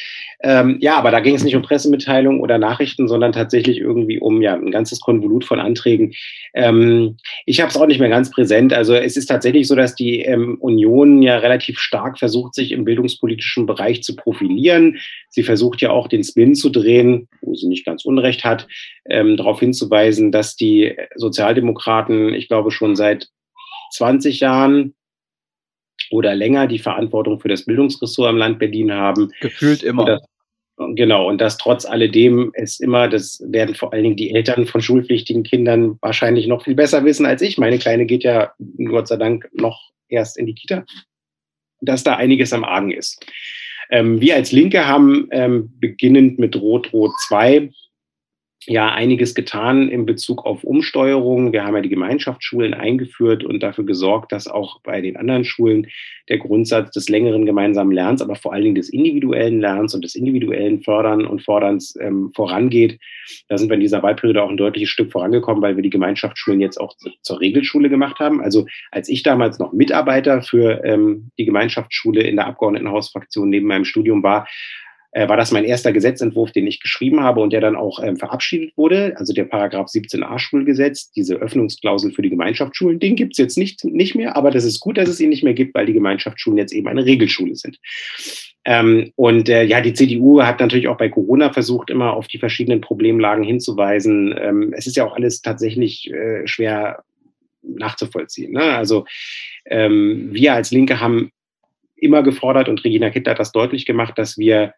Ähm, ja, aber da ging es nicht um Pressemitteilungen oder Nachrichten, sondern tatsächlich irgendwie um ja ein ganzes Konvolut von Anträgen. Ähm, ich habe es auch nicht mehr ganz präsent. Also es ist tatsächlich so, dass die ähm, Union ja relativ stark versucht, sich im bildungspolitischen Bereich zu profilieren. Sie versucht ja auch den Spin zu drehen, wo sie nicht ganz Unrecht hat, ähm, darauf hinzuweisen, dass die Sozialdemokraten, ich glaube, schon seit 20 Jahren oder länger die Verantwortung für das Bildungsressort im Land Berlin haben. Gefühlt immer. Das, genau, und dass trotz alledem es immer, das werden vor allen Dingen die Eltern von schulpflichtigen Kindern wahrscheinlich noch viel besser wissen als ich. Meine Kleine geht ja Gott sei Dank noch erst in die Kita, dass da einiges am Argen ist. Ähm, wir als Linke haben ähm, beginnend mit Rot-Rot 2 ja einiges getan in Bezug auf Umsteuerung. Wir haben ja die Gemeinschaftsschulen eingeführt und dafür gesorgt, dass auch bei den anderen Schulen der Grundsatz des längeren gemeinsamen Lernens, aber vor allen Dingen des individuellen Lernens und des individuellen Fördern und Forderns ähm, vorangeht. Da sind wir in dieser Wahlperiode auch ein deutliches Stück vorangekommen, weil wir die Gemeinschaftsschulen jetzt auch zur Regelschule gemacht haben. Also als ich damals noch Mitarbeiter für ähm, die Gemeinschaftsschule in der Abgeordnetenhausfraktion neben meinem Studium war, äh, war das mein erster Gesetzentwurf, den ich geschrieben habe und der dann auch ähm, verabschiedet wurde. Also der Paragraph 17a Schulgesetz, diese Öffnungsklausel für die Gemeinschaftsschulen, den gibt es jetzt nicht, nicht mehr, aber das ist gut, dass es ihn nicht mehr gibt, weil die Gemeinschaftsschulen jetzt eben eine Regelschule sind. Ähm, und äh, ja, die CDU hat natürlich auch bei Corona versucht, immer auf die verschiedenen Problemlagen hinzuweisen. Ähm, es ist ja auch alles tatsächlich äh, schwer nachzuvollziehen. Ne? Also ähm, wir als Linke haben immer gefordert und Regina Kitt hat das deutlich gemacht, dass wir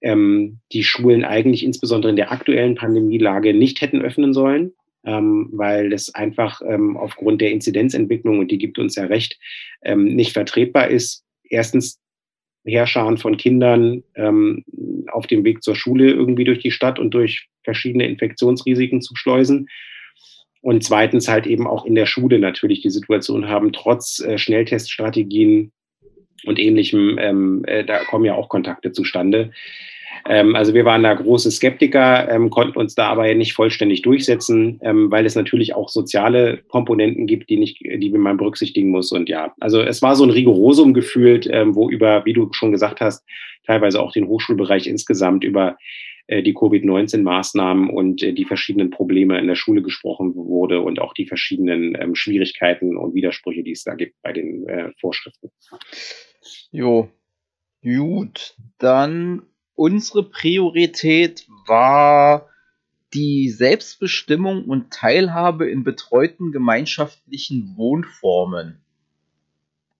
ähm, die Schulen eigentlich insbesondere in der aktuellen Pandemielage nicht hätten öffnen sollen, ähm, weil es einfach ähm, aufgrund der Inzidenzentwicklung, und die gibt uns ja recht, ähm, nicht vertretbar ist. Erstens Herrscharen von Kindern ähm, auf dem Weg zur Schule irgendwie durch die Stadt und durch verschiedene Infektionsrisiken zu schleusen. Und zweitens halt eben auch in der Schule natürlich die Situation haben, trotz äh, Schnellteststrategien und ähnlichem, ähm, äh, da kommen ja auch Kontakte zustande. Ähm, also wir waren da große Skeptiker, ähm, konnten uns da aber nicht vollständig durchsetzen, ähm, weil es natürlich auch soziale Komponenten gibt, die nicht, die man berücksichtigen muss. Und ja, also es war so ein Rigorosum gefühlt, ähm, wo über, wie du schon gesagt hast, teilweise auch den Hochschulbereich insgesamt über die Covid-19-Maßnahmen und äh, die verschiedenen Probleme in der Schule gesprochen wurde und auch die verschiedenen ähm, Schwierigkeiten und Widersprüche, die es da gibt bei den äh, Vorschriften. Jo, gut, dann unsere Priorität war die Selbstbestimmung und Teilhabe in betreuten gemeinschaftlichen Wohnformen.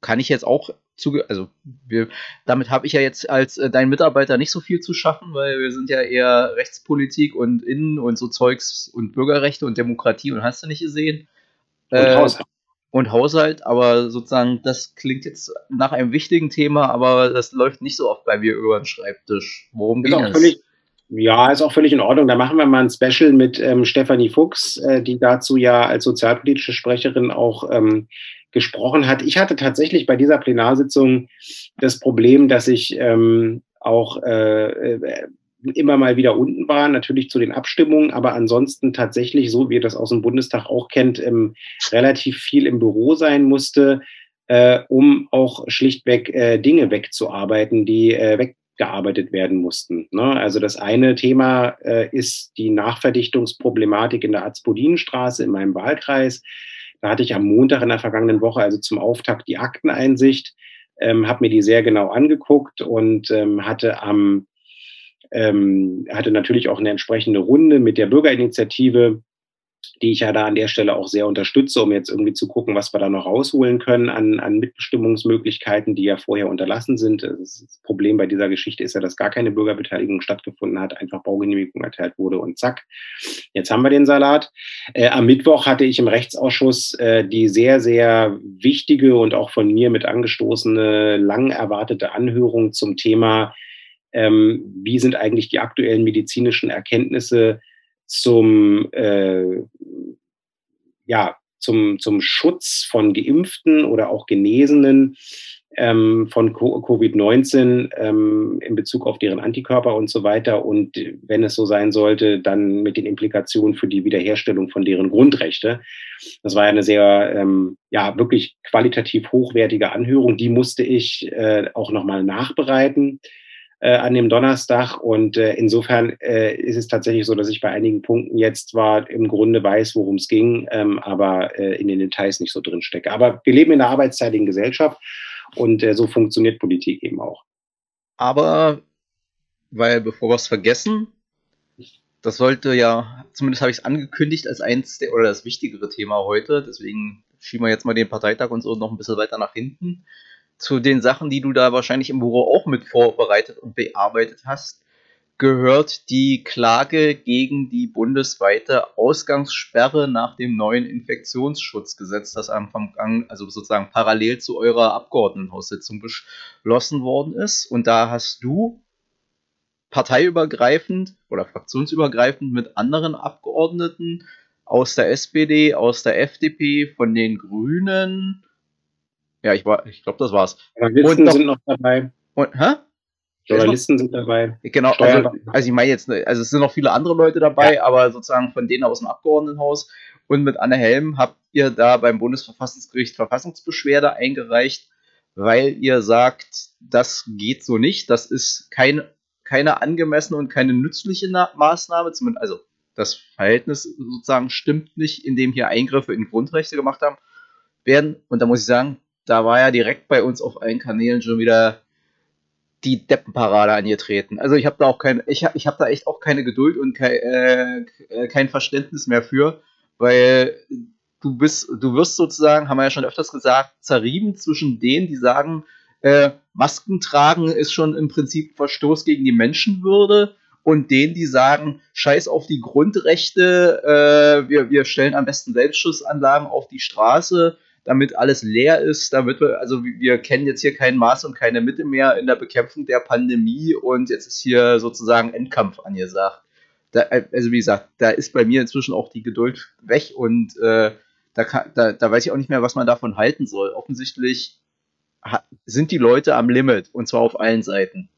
Kann ich jetzt auch zuge also wir, damit habe ich ja jetzt als äh, dein Mitarbeiter nicht so viel zu schaffen, weil wir sind ja eher Rechtspolitik und Innen und so Zeugs und Bürgerrechte und Demokratie und hast du nicht gesehen. Und äh, Haushalt. Und Haushalt, aber sozusagen, das klingt jetzt nach einem wichtigen Thema, aber das läuft nicht so oft bei mir über den Schreibtisch. Worum geht es? Ja, ist auch völlig in Ordnung. Da machen wir mal ein Special mit ähm, Stefanie Fuchs, äh, die dazu ja als sozialpolitische Sprecherin auch ähm, gesprochen hat. Ich hatte tatsächlich bei dieser Plenarsitzung das Problem, dass ich ähm, auch äh, äh, immer mal wieder unten war, natürlich zu den Abstimmungen, aber ansonsten tatsächlich, so wie ihr das aus dem Bundestag auch kennt, ähm, relativ viel im Büro sein musste, äh, um auch schlichtweg äh, Dinge wegzuarbeiten, die äh, weggearbeitet werden mussten. Ne? Also das eine Thema äh, ist die Nachverdichtungsproblematik in der Azpodinenstraße in meinem Wahlkreis. Da hatte ich am Montag in der vergangenen Woche, also zum Auftakt, die Akteneinsicht, ähm, habe mir die sehr genau angeguckt und ähm, hatte am ähm, hatte natürlich auch eine entsprechende Runde mit der Bürgerinitiative die ich ja da an der Stelle auch sehr unterstütze, um jetzt irgendwie zu gucken, was wir da noch rausholen können an, an Mitbestimmungsmöglichkeiten, die ja vorher unterlassen sind. Das Problem bei dieser Geschichte ist ja, dass gar keine Bürgerbeteiligung stattgefunden hat, einfach Baugenehmigung erteilt wurde und zack, jetzt haben wir den Salat. Äh, am Mittwoch hatte ich im Rechtsausschuss äh, die sehr, sehr wichtige und auch von mir mit angestoßene, lang erwartete Anhörung zum Thema, ähm, wie sind eigentlich die aktuellen medizinischen Erkenntnisse zum, äh, ja, zum, zum Schutz von Geimpften oder auch Genesenen ähm, von Covid-19 ähm, in Bezug auf deren Antikörper und so weiter. Und wenn es so sein sollte, dann mit den Implikationen für die Wiederherstellung von deren Grundrechte. Das war ja eine sehr, ähm, ja, wirklich qualitativ hochwertige Anhörung. Die musste ich äh, auch nochmal nachbereiten äh, an dem Donnerstag. Und äh, insofern äh, ist es tatsächlich so, dass ich bei einigen Punkten jetzt zwar im Grunde weiß, worum es ging, ähm, aber äh, in den Details nicht so drin stecke. Aber wir leben in einer arbeitsteiligen Gesellschaft und äh, so funktioniert Politik eben auch. Aber, weil bevor wir es vergessen, das sollte ja, zumindest habe ich es angekündigt als eins der, oder das wichtigere Thema heute, deswegen schieben wir jetzt mal den Parteitag und so noch ein bisschen weiter nach hinten zu den Sachen, die du da wahrscheinlich im Büro auch mit vorbereitet und bearbeitet hast, gehört die Klage gegen die bundesweite Ausgangssperre nach dem neuen Infektionsschutzgesetz, das am Anfang, also sozusagen parallel zu eurer Abgeordnetenhaussitzung beschlossen worden ist. Und da hast du parteiübergreifend oder fraktionsübergreifend mit anderen Abgeordneten aus der SPD, aus der FDP, von den Grünen, ja, ich, ich glaube, das war's. Journalisten noch, sind noch dabei. Und, hä? Journalisten sind dabei. Genau, also, also ich meine jetzt, also es sind noch viele andere Leute dabei, ja. aber sozusagen von denen aus dem Abgeordnetenhaus und mit Anne Helm habt ihr da beim Bundesverfassungsgericht Verfassungsbeschwerde eingereicht, weil ihr sagt, das geht so nicht, das ist kein, keine angemessene und keine nützliche Maßnahme, zumindest, also das Verhältnis sozusagen stimmt nicht, indem hier Eingriffe in Grundrechte gemacht haben werden. Und da muss ich sagen, da war ja direkt bei uns auf allen Kanälen schon wieder die Deppenparade angetreten. Also ich habe da auch kein, ich habe ich hab da echt auch keine Geduld und kein, äh, kein Verständnis mehr für, weil du bist, du wirst sozusagen, haben wir ja schon öfters gesagt, zerrieben zwischen denen, die sagen, äh, Masken tragen ist schon im Prinzip Verstoß gegen die Menschenwürde und denen, die sagen, scheiß auf die Grundrechte, äh, wir, wir stellen am besten Selbstschussanlagen auf die Straße, damit alles leer ist, damit wir, also wir kennen jetzt hier kein Maß und keine Mitte mehr in der Bekämpfung der Pandemie und jetzt ist hier sozusagen Endkampf angesagt. Da, also wie gesagt, da ist bei mir inzwischen auch die Geduld weg und äh, da, kann, da, da weiß ich auch nicht mehr, was man davon halten soll. Offensichtlich sind die Leute am Limit und zwar auf allen Seiten.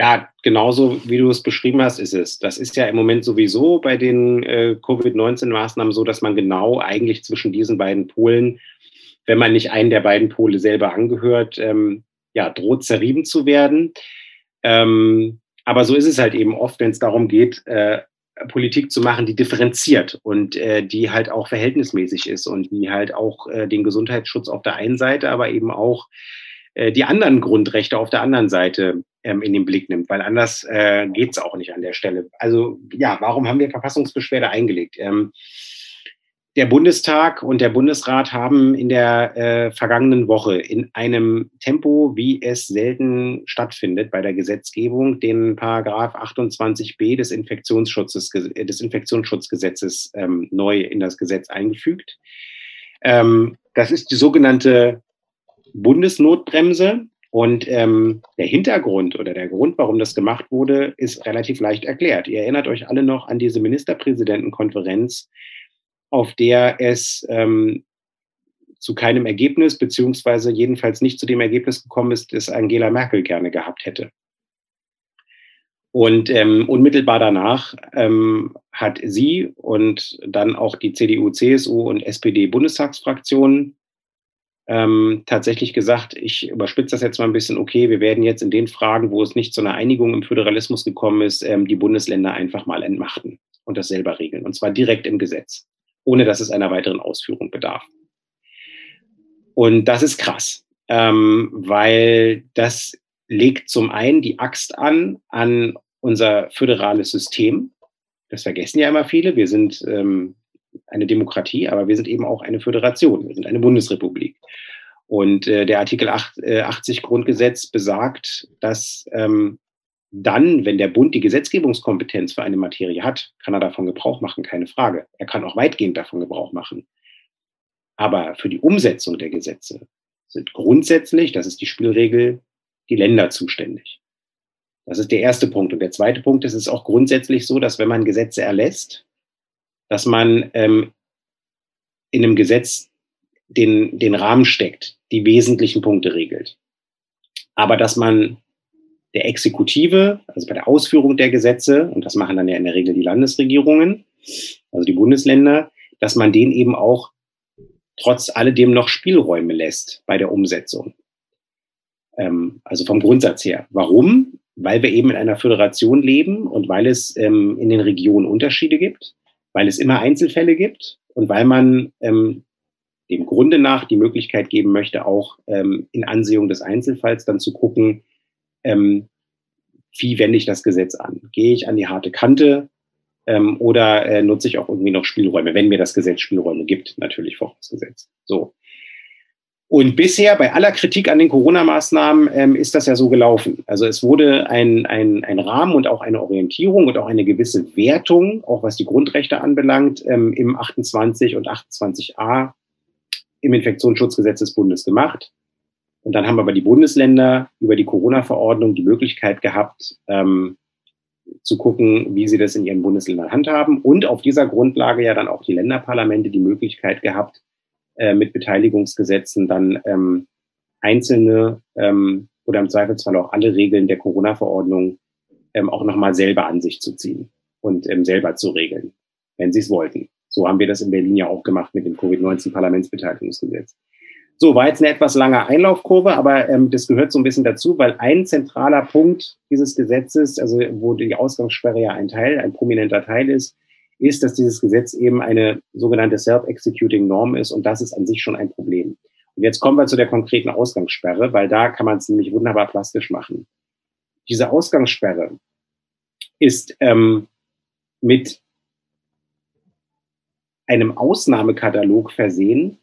Ja, genauso wie du es beschrieben hast, ist es. Das ist ja im Moment sowieso bei den äh, Covid-19-Maßnahmen so, dass man genau eigentlich zwischen diesen beiden Polen, wenn man nicht einen der beiden Pole selber angehört, ähm, ja, droht zerrieben zu werden. Ähm, aber so ist es halt eben oft, wenn es darum geht, äh, Politik zu machen, die differenziert und äh, die halt auch verhältnismäßig ist und die halt auch äh, den Gesundheitsschutz auf der einen Seite, aber eben auch äh, die anderen Grundrechte auf der anderen Seite ähm, in den Blick nimmt, weil anders äh, geht es auch nicht an der Stelle. Also ja, warum haben wir Verfassungsbeschwerde eingelegt? Ähm, der Bundestag und der Bundesrat haben in der äh, vergangenen Woche in einem Tempo, wie es selten stattfindet bei der Gesetzgebung, den Paragraph 28b des Infektionsschutzes, des Infektionsschutzgesetzes ähm, neu in das Gesetz eingefügt. Ähm, das ist die sogenannte Bundesnotbremse. Und ähm, der Hintergrund oder der Grund, warum das gemacht wurde, ist relativ leicht erklärt. Ihr erinnert euch alle noch an diese Ministerpräsidentenkonferenz, auf der es ähm, zu keinem Ergebnis, beziehungsweise jedenfalls nicht zu dem Ergebnis gekommen ist, das Angela Merkel gerne gehabt hätte. Und ähm, unmittelbar danach ähm, hat sie und dann auch die CDU, CSU und SPD-Bundestagsfraktionen ähm, tatsächlich gesagt, ich überspitze das jetzt mal ein bisschen, okay, wir werden jetzt in den Fragen, wo es nicht zu einer Einigung im Föderalismus gekommen ist, ähm, die Bundesländer einfach mal entmachten und das selber regeln. Und zwar direkt im Gesetz, ohne dass es einer weiteren Ausführung bedarf. Und das ist krass, ähm, weil das legt zum einen die Axt an an unser föderales System. Das vergessen ja immer viele. Wir sind ähm, eine Demokratie, aber wir sind eben auch eine Föderation, wir sind eine Bundesrepublik. Und äh, der Artikel 8, äh, 80 Grundgesetz besagt, dass ähm, dann, wenn der Bund die Gesetzgebungskompetenz für eine Materie hat, kann er davon Gebrauch machen, keine Frage. Er kann auch weitgehend davon Gebrauch machen. Aber für die Umsetzung der Gesetze sind grundsätzlich, das ist die Spielregel, die Länder zuständig. Das ist der erste Punkt. Und der zweite Punkt ist, es ist auch grundsätzlich so, dass wenn man Gesetze erlässt, dass man ähm, in einem Gesetz den, den Rahmen steckt, die wesentlichen Punkte regelt. Aber dass man der Exekutive, also bei der Ausführung der Gesetze, und das machen dann ja in der Regel die Landesregierungen, also die Bundesländer, dass man denen eben auch trotz alledem noch Spielräume lässt bei der Umsetzung. Ähm, also vom Grundsatz her. Warum? Weil wir eben in einer Föderation leben und weil es ähm, in den Regionen Unterschiede gibt weil es immer Einzelfälle gibt und weil man ähm, dem Grunde nach die Möglichkeit geben möchte, auch ähm, in Ansehung des Einzelfalls dann zu gucken, ähm, wie wende ich das Gesetz an? Gehe ich an die harte Kante ähm, oder äh, nutze ich auch irgendwie noch Spielräume, wenn mir das Gesetz Spielräume gibt, natürlich vorausgesetzt. So. Und bisher bei aller Kritik an den Corona-Maßnahmen ähm, ist das ja so gelaufen. Also es wurde ein, ein, ein Rahmen und auch eine Orientierung und auch eine gewisse Wertung, auch was die Grundrechte anbelangt, ähm, im 28 und 28a im Infektionsschutzgesetz des Bundes gemacht. Und dann haben aber die Bundesländer über die Corona-Verordnung die Möglichkeit gehabt, ähm, zu gucken, wie sie das in ihren Bundesländern handhaben. Und auf dieser Grundlage ja dann auch die Länderparlamente die Möglichkeit gehabt, äh, mit Beteiligungsgesetzen dann ähm, einzelne ähm, oder im Zweifelsfall auch alle Regeln der Corona-Verordnung ähm, auch nochmal selber an sich zu ziehen und ähm, selber zu regeln, wenn sie es wollten. So haben wir das in Berlin ja auch gemacht mit dem Covid-19-Parlamentsbeteiligungsgesetz. So, war jetzt eine etwas lange Einlaufkurve, aber ähm, das gehört so ein bisschen dazu, weil ein zentraler Punkt dieses Gesetzes, also wo die Ausgangssperre ja ein Teil, ein prominenter Teil ist, ist, dass dieses Gesetz eben eine sogenannte Self-Executing Norm ist und das ist an sich schon ein Problem. Und jetzt kommen wir zu der konkreten Ausgangssperre, weil da kann man es nämlich wunderbar plastisch machen. Diese Ausgangssperre ist ähm, mit einem Ausnahmekatalog versehen,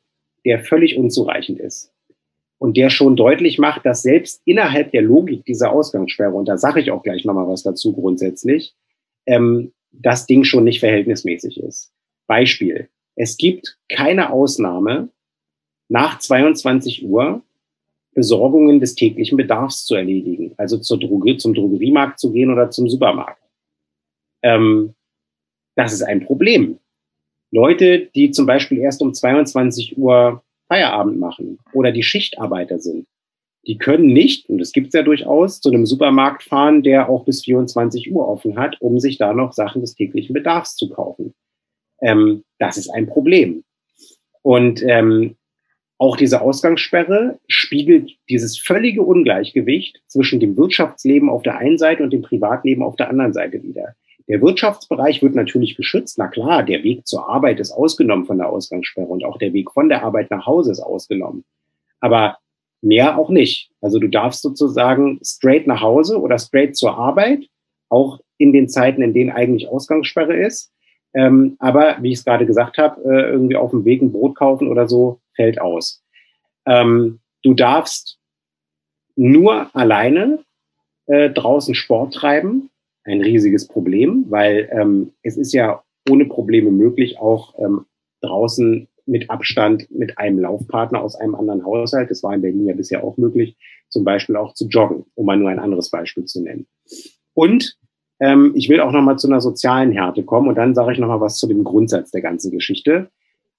der völlig unzureichend ist. Und der schon deutlich macht, dass selbst innerhalb der Logik dieser Ausgangssperre, und da sage ich auch gleich nochmal was dazu grundsätzlich, ähm, das Ding schon nicht verhältnismäßig ist. Beispiel. Es gibt keine Ausnahme, nach 22 Uhr Besorgungen des täglichen Bedarfs zu erledigen. Also zur Droge, zum Drogeriemarkt zu gehen oder zum Supermarkt. Ähm, das ist ein Problem. Leute, die zum Beispiel erst um 22 Uhr Feierabend machen oder die Schichtarbeiter sind, Die können nicht, und das gibt es ja durchaus, zu einem Supermarkt fahren, der auch bis 24 Uhr offen hat, um sich da noch Sachen des täglichen Bedarfs zu kaufen. Ähm, das ist ein Problem. Und ähm, auch diese Ausgangssperre spiegelt dieses völlige Ungleichgewicht zwischen dem Wirtschaftsleben auf der einen Seite und dem Privatleben auf der anderen Seite wider. Der Wirtschaftsbereich wird natürlich geschützt. Na klar, der Weg zur Arbeit ist ausgenommen von der Ausgangssperre und auch der Weg von der Arbeit nach Hause ist ausgenommen. Aber mehr auch nicht. Also du darfst sozusagen straight nach Hause oder straight zur Arbeit, auch in den Zeiten, in denen eigentlich Ausgangssperre ist. Ähm, aber wie ich es gerade gesagt habe, äh, irgendwie auf dem Weg ein Brot kaufen oder so fällt aus. Ähm, du darfst nur alleine äh, draußen Sport treiben ein riesiges Problem, weil ähm, es ist ja ohne Probleme möglich, auch ähm, draußen mit Abstand mit einem Laufpartner aus einem anderen Haushalt, das war in Berlin ja bisher auch möglich, zum Beispiel auch zu joggen, um mal nur ein anderes Beispiel zu nennen. Und ähm, ich will auch nochmal zu einer sozialen Härte kommen und dann sage ich nochmal was zu dem Grundsatz der ganzen Geschichte.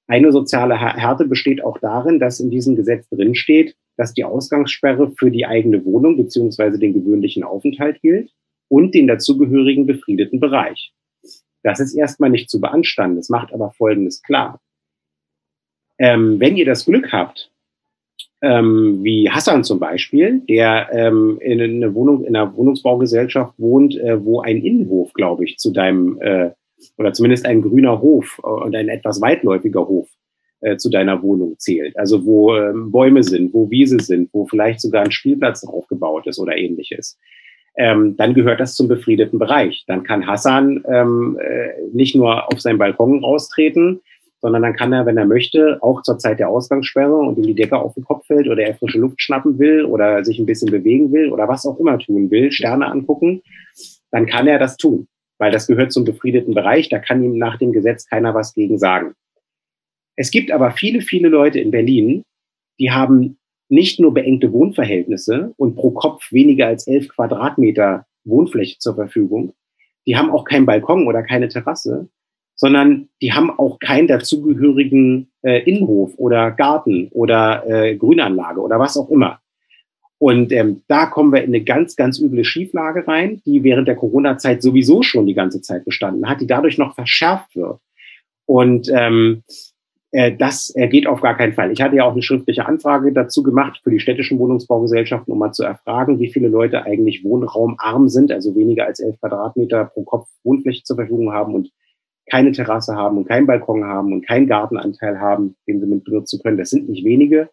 Eine soziale Härte besteht auch darin, dass in diesem Gesetz drinsteht, dass die Ausgangssperre für die eigene Wohnung beziehungsweise den gewöhnlichen Aufenthalt gilt und den dazugehörigen befriedeten Bereich. Das ist erstmal nicht zu beanstanden. Es macht aber Folgendes klar. Ähm, wenn ihr das Glück habt, ähm, wie Hassan zum Beispiel, der ähm, in, eine Wohnung, in einer Wohnungsbaugesellschaft wohnt, äh, wo ein Innenhof, glaube ich, zu deinem, äh, oder zumindest ein grüner Hof äh, und ein etwas weitläufiger Hof äh, zu deiner Wohnung zählt. Also wo ähm, Bäume sind, wo Wiese sind, wo vielleicht sogar ein Spielplatz aufgebaut ist oder ähnliches ähm, dann gehört das zum befriedeten Bereich. Dann kann Hassan ähm, äh, nicht nur auf seinen Balkon raustreten, sondern dann kann er, wenn er möchte, auch zur Zeit der Ausgangssperre und ihm die Decke auf den Kopf fällt oder er frische Luft schnappen will oder sich ein bisschen bewegen will oder was auch immer tun will, Sterne angucken, dann kann er das tun, weil das gehört zum befriedeten Bereich. Da kann ihm nach dem Gesetz keiner was gegen sagen. Es gibt aber viele, viele Leute in Berlin, die haben nicht nur beengte Wohnverhältnisse und pro Kopf weniger als elf Quadratmeter Wohnfläche zur Verfügung. Die haben auch keinen Balkon oder keine Terrasse, sondern die haben auch keinen dazugehörigen äh, Innenhof oder Garten oder äh, Grünanlage oder was auch immer. Und ähm, da kommen wir in eine ganz, ganz üble Schieflage rein, die während der Corona-Zeit sowieso schon die ganze Zeit bestanden hat, die dadurch noch verschärft wird. Und ähm, äh, das äh, geht auf gar keinen Fall. Ich hatte ja auch eine schriftliche Anfrage dazu gemacht für die städtischen Wohnungsbaugesellschaften, um mal zu erfragen, wie viele Leute eigentlich wohnraumarm sind, also weniger als elf Quadratmeter pro Kopf Wohnfläche zur Verfügung haben und keine Terrasse haben und keinen Balkon haben und keinen Gartenanteil haben, den sie mit benutzen können. Das sind nicht wenige.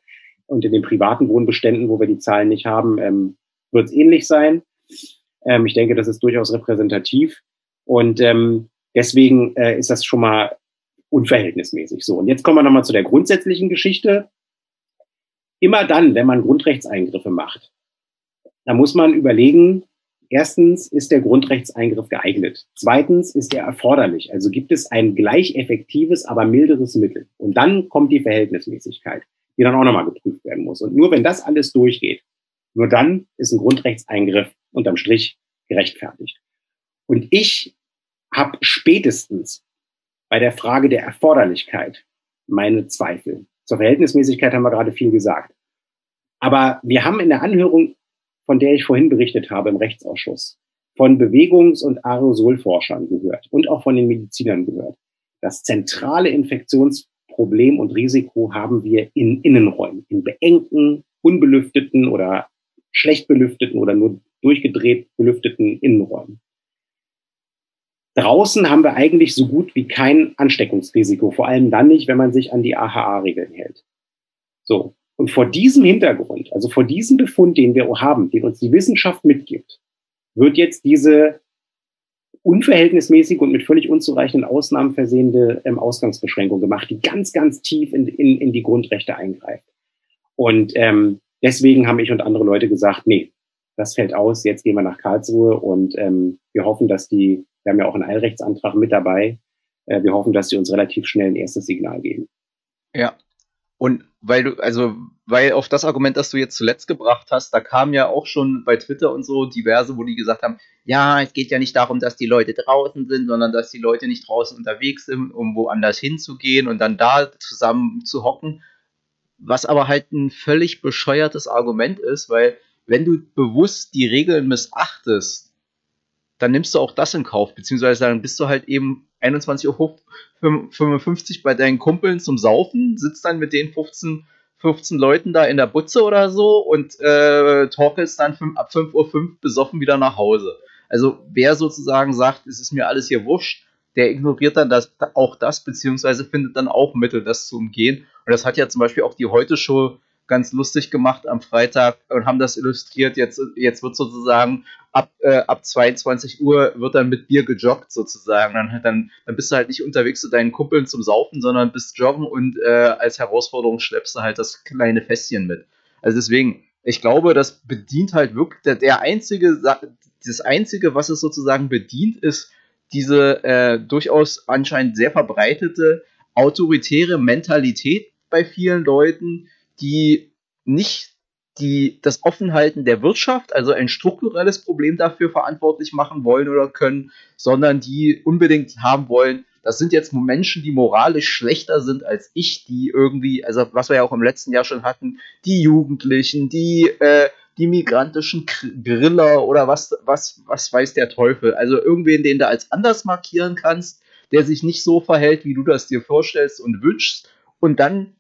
Und in den privaten Wohnbeständen, wo wir die Zahlen nicht haben, ähm, wird es ähnlich sein. Ähm, ich denke, das ist durchaus repräsentativ. Und ähm, deswegen äh, ist das schon mal unverhältnismäßig. So, und jetzt kommen wir nochmal zu der grundsätzlichen Geschichte. Immer dann, wenn man Grundrechtseingriffe macht, da muss man überlegen, erstens, ist der Grundrechtseingriff geeignet? Zweitens, ist er erforderlich? Also gibt es ein gleich effektives, aber milderes Mittel? Und dann kommt die Verhältnismäßigkeit, die dann auch nochmal geprüft werden muss. Und nur wenn das alles durchgeht, nur dann ist ein Grundrechtseingriff unterm Strich gerechtfertigt. Und ich habe spätestens bei der Frage der Erforderlichkeit meine Zweifel. Zur Verhältnismäßigkeit haben wir gerade viel gesagt. Aber wir haben in der Anhörung, von der ich vorhin berichtet habe im Rechtsausschuss, von Bewegungs- und Aerosolforschern gehört und auch von den Medizinern gehört. Das zentrale Infektionsproblem und Risiko haben wir in Innenräumen, in beengten, unbelüfteten oder schlecht belüfteten oder nur durchgedreht belüfteten Innenräumen. Draußen haben wir eigentlich so gut wie kein Ansteckungsrisiko, vor allem dann nicht, wenn man sich an die AHA-Regeln hält. So. Und vor diesem Hintergrund, also vor diesem Befund, den wir haben, den uns die Wissenschaft mitgibt, wird jetzt diese unverhältnismäßig und mit völlig unzureichenden Ausnahmen versehende ähm, Ausgangsbeschränkung gemacht, die ganz, ganz tief in, in, in die Grundrechte eingreift. Und ähm, deswegen haben ich und andere Leute gesagt, nee, das fällt aus, jetzt gehen wir nach Karlsruhe und ähm, wir hoffen, dass die wir haben ja auch einen Eilrechtsantrag mit dabei. Äh, wir hoffen, dass sie uns relativ schnell ein erstes Signal geben. Ja. Und weil du, also, weil auf das Argument, das du jetzt zuletzt gebracht hast, da kam ja auch schon bei Twitter und so diverse, wo die gesagt haben, ja, es geht ja nicht darum, dass die Leute draußen sind, sondern dass die Leute nicht draußen unterwegs sind, um woanders hinzugehen und dann da zusammen zu hocken. was aber halt ein völlig bescheuertes Argument ist, weil wenn du bewusst die Regeln missachtest, dann nimmst du auch das in Kauf, beziehungsweise dann bist du halt eben 21.55 Uhr bei deinen Kumpeln zum Saufen, sitzt dann mit den 15, 15 Leuten da in der Butze oder so und äh, torkelst dann ab 5.05 Uhr besoffen wieder nach Hause. Also wer sozusagen sagt, es ist mir alles hier wurscht, der ignoriert dann das, auch das, beziehungsweise findet dann auch Mittel, das zu umgehen. Und das hat ja zum Beispiel auch die Heute-Show ganz lustig gemacht am Freitag und haben das illustriert. Jetzt, jetzt wird sozusagen ab, äh, ab 22 Uhr wird dann mit Bier gejoggt sozusagen. Dann, dann, dann bist du halt nicht unterwegs zu deinen Kumpeln zum Saufen, sondern bist joggen und äh, als Herausforderung schleppst du halt das kleine Fässchen mit. Also deswegen, ich glaube, das bedient halt wirklich, der, der einzige, das einzige, was es sozusagen bedient, ist diese äh, durchaus anscheinend sehr verbreitete autoritäre Mentalität bei vielen Leuten, die nicht die das Offenhalten der Wirtschaft, also ein strukturelles Problem dafür verantwortlich machen wollen oder können, sondern die unbedingt haben wollen, das sind jetzt Menschen, die moralisch schlechter sind als ich, die irgendwie, also was wir ja auch im letzten Jahr schon hatten, die Jugendlichen, die äh, die migrantischen Griller oder was, was, was weiß der Teufel. Also irgendwen, den du als anders markieren kannst, der sich nicht so verhält, wie du das dir vorstellst und wünschst. Und dann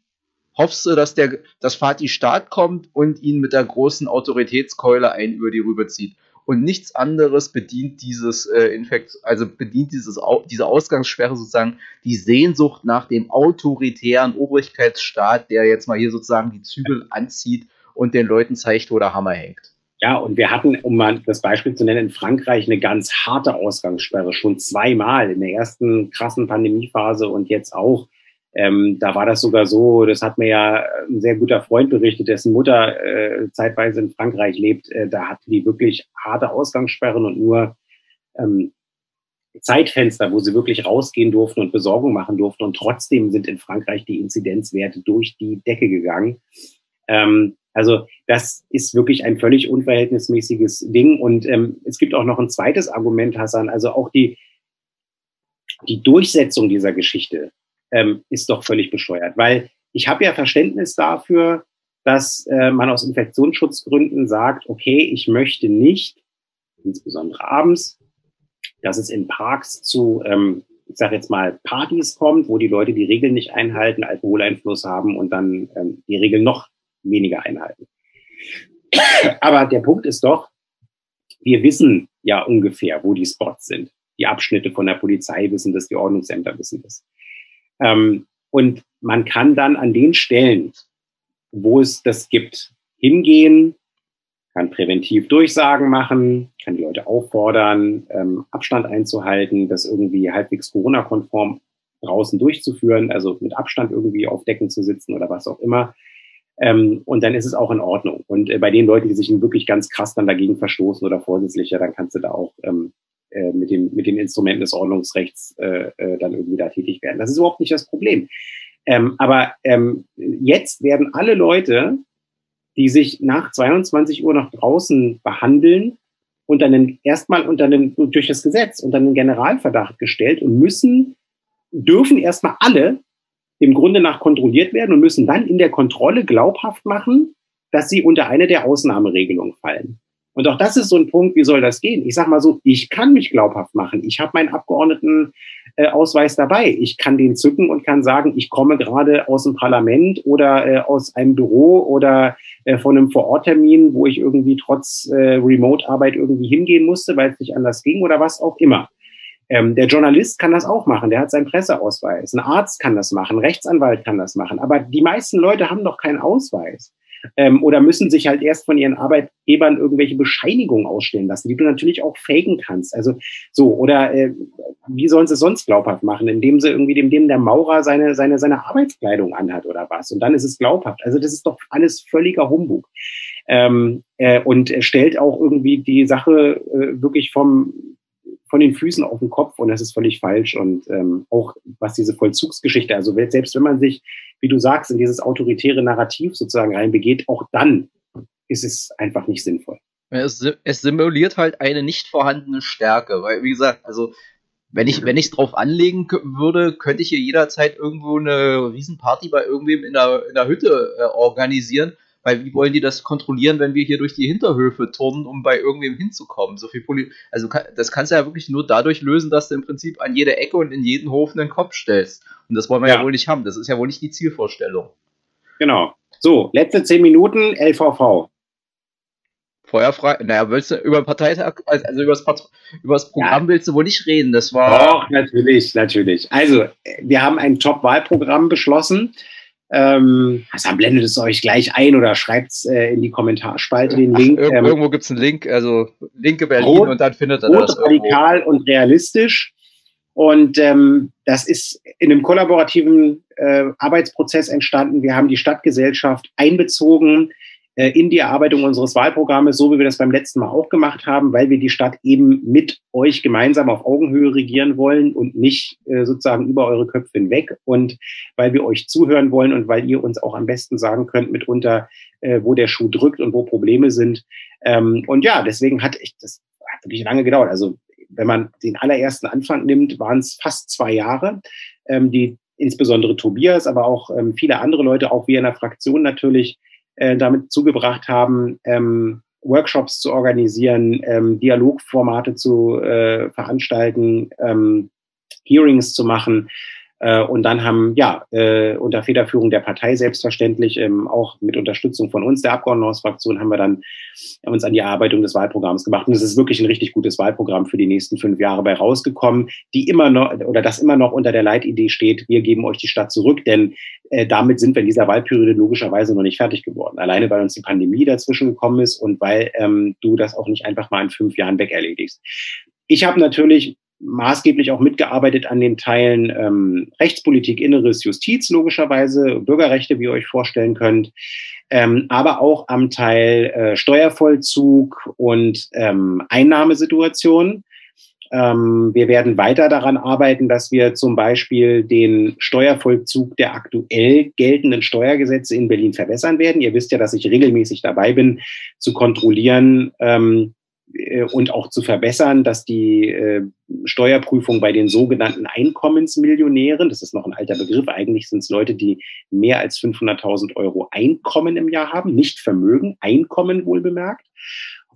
hoffst du, dass der, dass Fatih Staat kommt und ihn mit der großen Autoritätskeule ein über die rüberzieht. Und nichts anderes bedient dieses äh, Infekt, also bedient dieses, diese Ausgangssperre sozusagen die Sehnsucht nach dem autoritären Obrigkeitsstaat, der jetzt mal hier sozusagen die Zügel anzieht und den Leuten zeigt, wo der Hammer hängt. Ja, und wir hatten, um mal das Beispiel zu nennen, in Frankreich eine ganz harte Ausgangssperre, schon zweimal in der ersten krassen Pandemiephase und jetzt auch. Ähm, da war das sogar so, das hat mir ja ein sehr guter Freund berichtet, dessen Mutter äh, zeitweise in Frankreich lebt. Äh, da hatten die wirklich harte Ausgangssperren und nur ähm, Zeitfenster, wo sie wirklich rausgehen durften und Besorgung machen durften. Und trotzdem sind in Frankreich die Inzidenzwerte durch die Decke gegangen. Ähm, also das ist wirklich ein völlig unverhältnismäßiges Ding. Und ähm, es gibt auch noch ein zweites Argument, Hassan. Also auch die, die Durchsetzung dieser Geschichte ähm, ist doch völlig bescheuert. Weil ich habe ja Verständnis dafür, dass äh, man aus Infektionsschutzgründen sagt, okay, ich möchte nicht, insbesondere abends, dass es in Parks zu, ähm, ich sage jetzt mal, Partys kommt, wo die Leute die Regeln nicht einhalten, Alkoholeinfluss haben und dann ähm, die Regeln noch weniger einhalten. Aber der Punkt ist doch, wir wissen ja ungefähr, wo die Spots sind. Die Abschnitte von der Polizei wissen das, die Ordnungsämter wissen das. Ähm, und man kann dann an den Stellen, wo es das gibt, hingehen, kann präventiv Durchsagen machen, kann die Leute auffordern, ähm, Abstand einzuhalten, das irgendwie halbwegs Corona-konform draußen durchzuführen, also mit Abstand irgendwie auf Decken zu sitzen oder was auch immer. Ähm, und dann ist es auch in Ordnung. Und äh, bei den Leuten, die sich wirklich ganz krass dann dagegen verstoßen oder vorsätzlicher, dann kannst du da auch ähm, äh, mit, dem, mit den Instrumenten des Ordnungsrechts äh, äh, dann irgendwie da tätig werden. Das ist überhaupt nicht das Problem. Ähm, aber ähm, jetzt werden alle Leute, die sich nach 22 Uhr nach draußen behandeln, unter einen, erstmal unter einen, durch das Gesetz unter einen Generalverdacht gestellt und müssen, dürfen erstmal alle im Grunde nach kontrolliert werden und müssen dann in der Kontrolle glaubhaft machen, dass sie unter eine der Ausnahmeregelungen fallen. Und auch das ist so ein Punkt, wie soll das gehen? Ich sage mal so, ich kann mich glaubhaft machen. Ich habe meinen Abgeordnetenausweis dabei. Ich kann den zücken und kann sagen, ich komme gerade aus dem Parlament oder äh, aus einem Büro oder äh, von einem Vororttermin, wo ich irgendwie trotz äh, Remote-Arbeit irgendwie hingehen musste, weil es nicht anders ging oder was auch immer. Ähm, der Journalist kann das auch machen, der hat seinen Presseausweis. Ein Arzt kann das machen, Rechtsanwalt kann das machen. Aber die meisten Leute haben doch keinen Ausweis. Ähm, oder müssen sich halt erst von ihren Arbeitgebern irgendwelche Bescheinigungen ausstellen lassen, die du natürlich auch faken kannst. Also so, oder äh, wie sollen sie es sonst glaubhaft machen, indem sie irgendwie dem, dem der Maurer seine, seine, seine Arbeitskleidung anhat oder was. Und dann ist es glaubhaft. Also das ist doch alles völliger Humbug. Ähm, äh, und stellt auch irgendwie die Sache äh, wirklich vom von den Füßen auf den Kopf und das ist völlig falsch. Und ähm, auch was diese Vollzugsgeschichte, also selbst wenn man sich, wie du sagst, in dieses autoritäre Narrativ sozusagen reinbegeht, auch dann ist es einfach nicht sinnvoll. Es, es simuliert halt eine nicht vorhandene Stärke, weil, wie gesagt, also wenn ich wenn ich drauf anlegen würde, könnte ich hier jederzeit irgendwo eine Riesenparty bei irgendwem in der, in der Hütte äh, organisieren, weil wie wollen die das kontrollieren, wenn wir hier durch die Hinterhöfe turnen, um bei irgendwem hinzukommen? So viel Poli also das kannst du ja wirklich nur dadurch lösen, dass du im Prinzip an jede Ecke und in jeden Hof einen Kopf stellst. Und das wollen wir ja, ja wohl nicht haben. Das ist ja wohl nicht die Zielvorstellung. Genau. So, letzte zehn Minuten LVV. Feuerfrei. Naja, willst du über Parteitag, also über das, Part über das Programm ja. willst du wohl nicht reden? Das war. Doch, natürlich, natürlich. Also, wir haben ein Top-Wahlprogramm beschlossen. Ähm, also blendet es euch gleich ein oder schreibt es äh, in die Kommentarspalte den Link. Ach, ähm, irgendwo gibt es einen Link, also linke Berlin rot, und dann findet er das. Radikal irgendwo. und realistisch. Und ähm, das ist in einem kollaborativen äh, Arbeitsprozess entstanden. Wir haben die Stadtgesellschaft einbezogen in die Erarbeitung unseres Wahlprogrammes, so wie wir das beim letzten Mal auch gemacht haben, weil wir die Stadt eben mit euch gemeinsam auf Augenhöhe regieren wollen und nicht äh, sozusagen über eure Köpfe hinweg und weil wir euch zuhören wollen und weil ihr uns auch am besten sagen könnt mitunter, äh, wo der Schuh drückt und wo Probleme sind. Ähm, und ja, deswegen hat ich das hat wirklich lange gedauert. Also wenn man den allerersten Anfang nimmt, waren es fast zwei Jahre, ähm, die insbesondere Tobias, aber auch ähm, viele andere Leute, auch wir in der Fraktion natürlich, äh, damit zugebracht haben, ähm, Workshops zu organisieren, ähm, Dialogformate zu äh, veranstalten, ähm, Hearings zu machen, und dann haben, ja, äh, unter Federführung der Partei selbstverständlich, ähm, auch mit Unterstützung von uns, der Abgeordnetenhausfraktion, haben wir dann uns an die Erarbeitung des Wahlprogramms gemacht. Und es ist wirklich ein richtig gutes Wahlprogramm für die nächsten fünf Jahre bei rausgekommen, die immer noch, oder das immer noch unter der Leitidee steht, wir geben euch die Stadt zurück, denn äh, damit sind wir in dieser Wahlperiode logischerweise noch nicht fertig geworden. Alleine, weil uns die Pandemie dazwischen gekommen ist und weil ähm, du das auch nicht einfach mal in fünf Jahren weg erledigst. Ich habe natürlich maßgeblich auch mitgearbeitet an den Teilen ähm, Rechtspolitik, Inneres, Justiz, logischerweise, Bürgerrechte, wie ihr euch vorstellen könnt, ähm, aber auch am Teil äh, Steuervollzug und ähm, Einnahmesituation. Ähm, wir werden weiter daran arbeiten, dass wir zum Beispiel den Steuervollzug der aktuell geltenden Steuergesetze in Berlin verbessern werden. Ihr wisst ja, dass ich regelmäßig dabei bin, zu kontrollieren, ähm, äh, und auch zu verbessern, dass die äh, Steuerprüfung bei den sogenannten Einkommensmillionären, das ist noch ein alter Begriff, eigentlich sind es Leute, die mehr als 500.000 Euro Einkommen im Jahr haben, nicht Vermögen, Einkommen wohl bemerkt.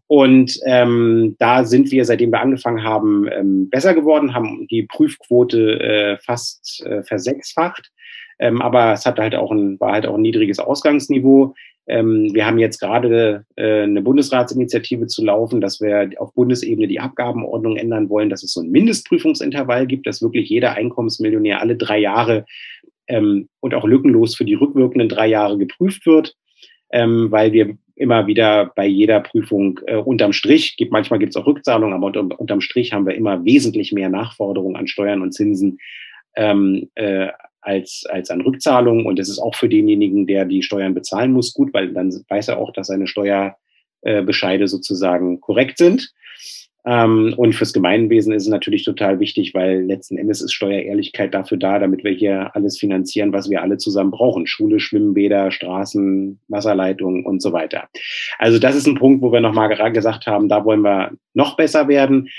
Und ähm, da sind wir, seitdem wir angefangen haben, ähm, besser geworden, haben die Prüfquote äh, fast äh, versechsfacht. Ähm, aber es hat halt auch ein, war halt auch ein niedriges Ausgangsniveau. Ähm, wir haben jetzt gerade äh, eine Bundesratsinitiative zu laufen, dass wir auf Bundesebene die Abgabenordnung ändern wollen, dass es so ein Mindestprüfungsintervall gibt, dass wirklich jeder Einkommensmillionär alle drei Jahre ähm, und auch lückenlos für die rückwirkenden drei Jahre geprüft wird, ähm, weil wir immer wieder bei jeder Prüfung äh, unterm Strich, gibt, manchmal gibt es auch Rückzahlungen, aber unter, unterm Strich haben wir immer wesentlich mehr Nachforderungen an Steuern und Zinsen ähm, äh, als, als an Rückzahlung. Und das ist auch für denjenigen, der die Steuern bezahlen muss, gut, weil dann weiß er auch, dass seine Steuerbescheide sozusagen korrekt sind. Ähm, und fürs Gemeinwesen ist es natürlich total wichtig, weil letzten Endes ist Steuerehrlichkeit dafür da, damit wir hier alles finanzieren, was wir alle zusammen brauchen. Schule, Schwimmbäder, Straßen, Wasserleitungen und so weiter. Also das ist ein Punkt, wo wir nochmal gesagt haben, da wollen wir noch besser werden.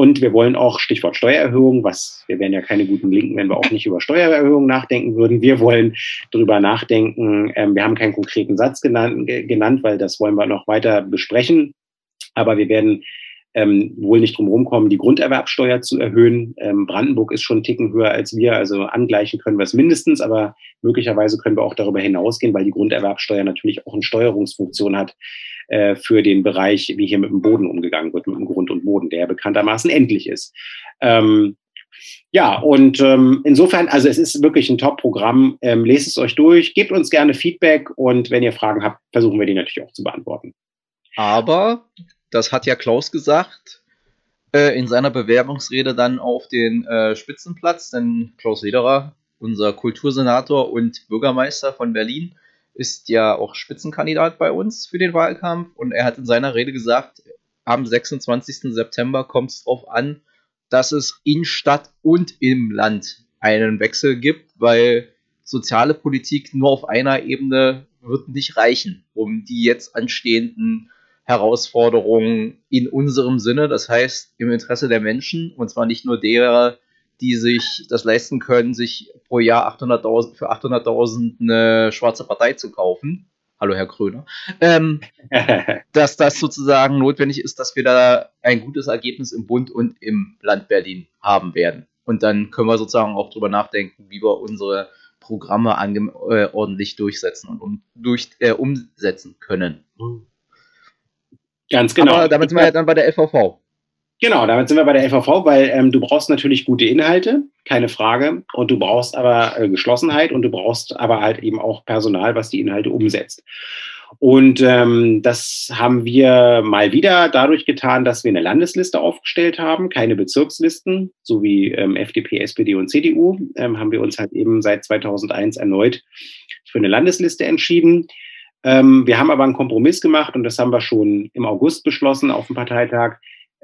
Und wir wollen auch, Stichwort Steuererhöhung, was wir wären ja keine guten Linken, wenn wir auch nicht über Steuererhöhung nachdenken würden. Wir wollen darüber nachdenken. Ähm, wir haben keinen konkreten Satz genannt, genannt, weil das wollen wir noch weiter besprechen. Aber wir werden ähm, wohl nicht drum rumkommen, die Grunderwerbsteuer zu erhöhen. Ähm, Brandenburg ist schon einen Ticken höher als wir, also angleichen können wir es mindestens, aber möglicherweise können wir auch darüber hinausgehen, weil die Grunderwerbsteuer natürlich auch eine Steuerungsfunktion hat, äh, für den Bereich, wie hier mit dem Boden umgegangen wird, mit dem Grund und Boden, der bekanntermaßen endlich ist. Ähm, ja, und ähm, insofern, also es ist wirklich ein Top-Programm. Ähm, lest es euch durch, gebt uns gerne Feedback und wenn ihr Fragen habt, versuchen wir die natürlich auch zu beantworten. Aber, das hat ja Klaus gesagt, äh, in seiner Bewerbungsrede dann auf den äh, Spitzenplatz, denn Klaus Lederer, unser Kultursenator und Bürgermeister von Berlin, ist ja auch Spitzenkandidat bei uns für den Wahlkampf und er hat in seiner Rede gesagt, am 26. September kommt es darauf an, dass es in Stadt und im Land einen Wechsel gibt, weil soziale Politik nur auf einer Ebene wird nicht reichen, um die jetzt anstehenden Herausforderungen in unserem Sinne, das heißt im Interesse der Menschen, und zwar nicht nur derer, die sich das leisten können, sich pro Jahr 800.000 für 800.000 eine schwarze Partei zu kaufen. Hallo Herr Kröner. Ähm, dass das sozusagen notwendig ist, dass wir da ein gutes Ergebnis im Bund und im Land Berlin haben werden. Und dann können wir sozusagen auch drüber nachdenken, wie wir unsere Programme äh, ordentlich durchsetzen und um, durch, äh, umsetzen können. Ganz genau. Aber damit sind wir ja dann bei der LVV. Genau, damit sind wir bei der LVV, weil ähm, du brauchst natürlich gute Inhalte, keine Frage. Und du brauchst aber äh, Geschlossenheit und du brauchst aber halt eben auch Personal, was die Inhalte umsetzt. Und ähm, das haben wir mal wieder dadurch getan, dass wir eine Landesliste aufgestellt haben, keine Bezirkslisten, so wie ähm, FDP, SPD und CDU, ähm, haben wir uns halt eben seit 2001 erneut für eine Landesliste entschieden. Ähm, wir haben aber einen Kompromiss gemacht und das haben wir schon im August beschlossen auf dem Parteitag,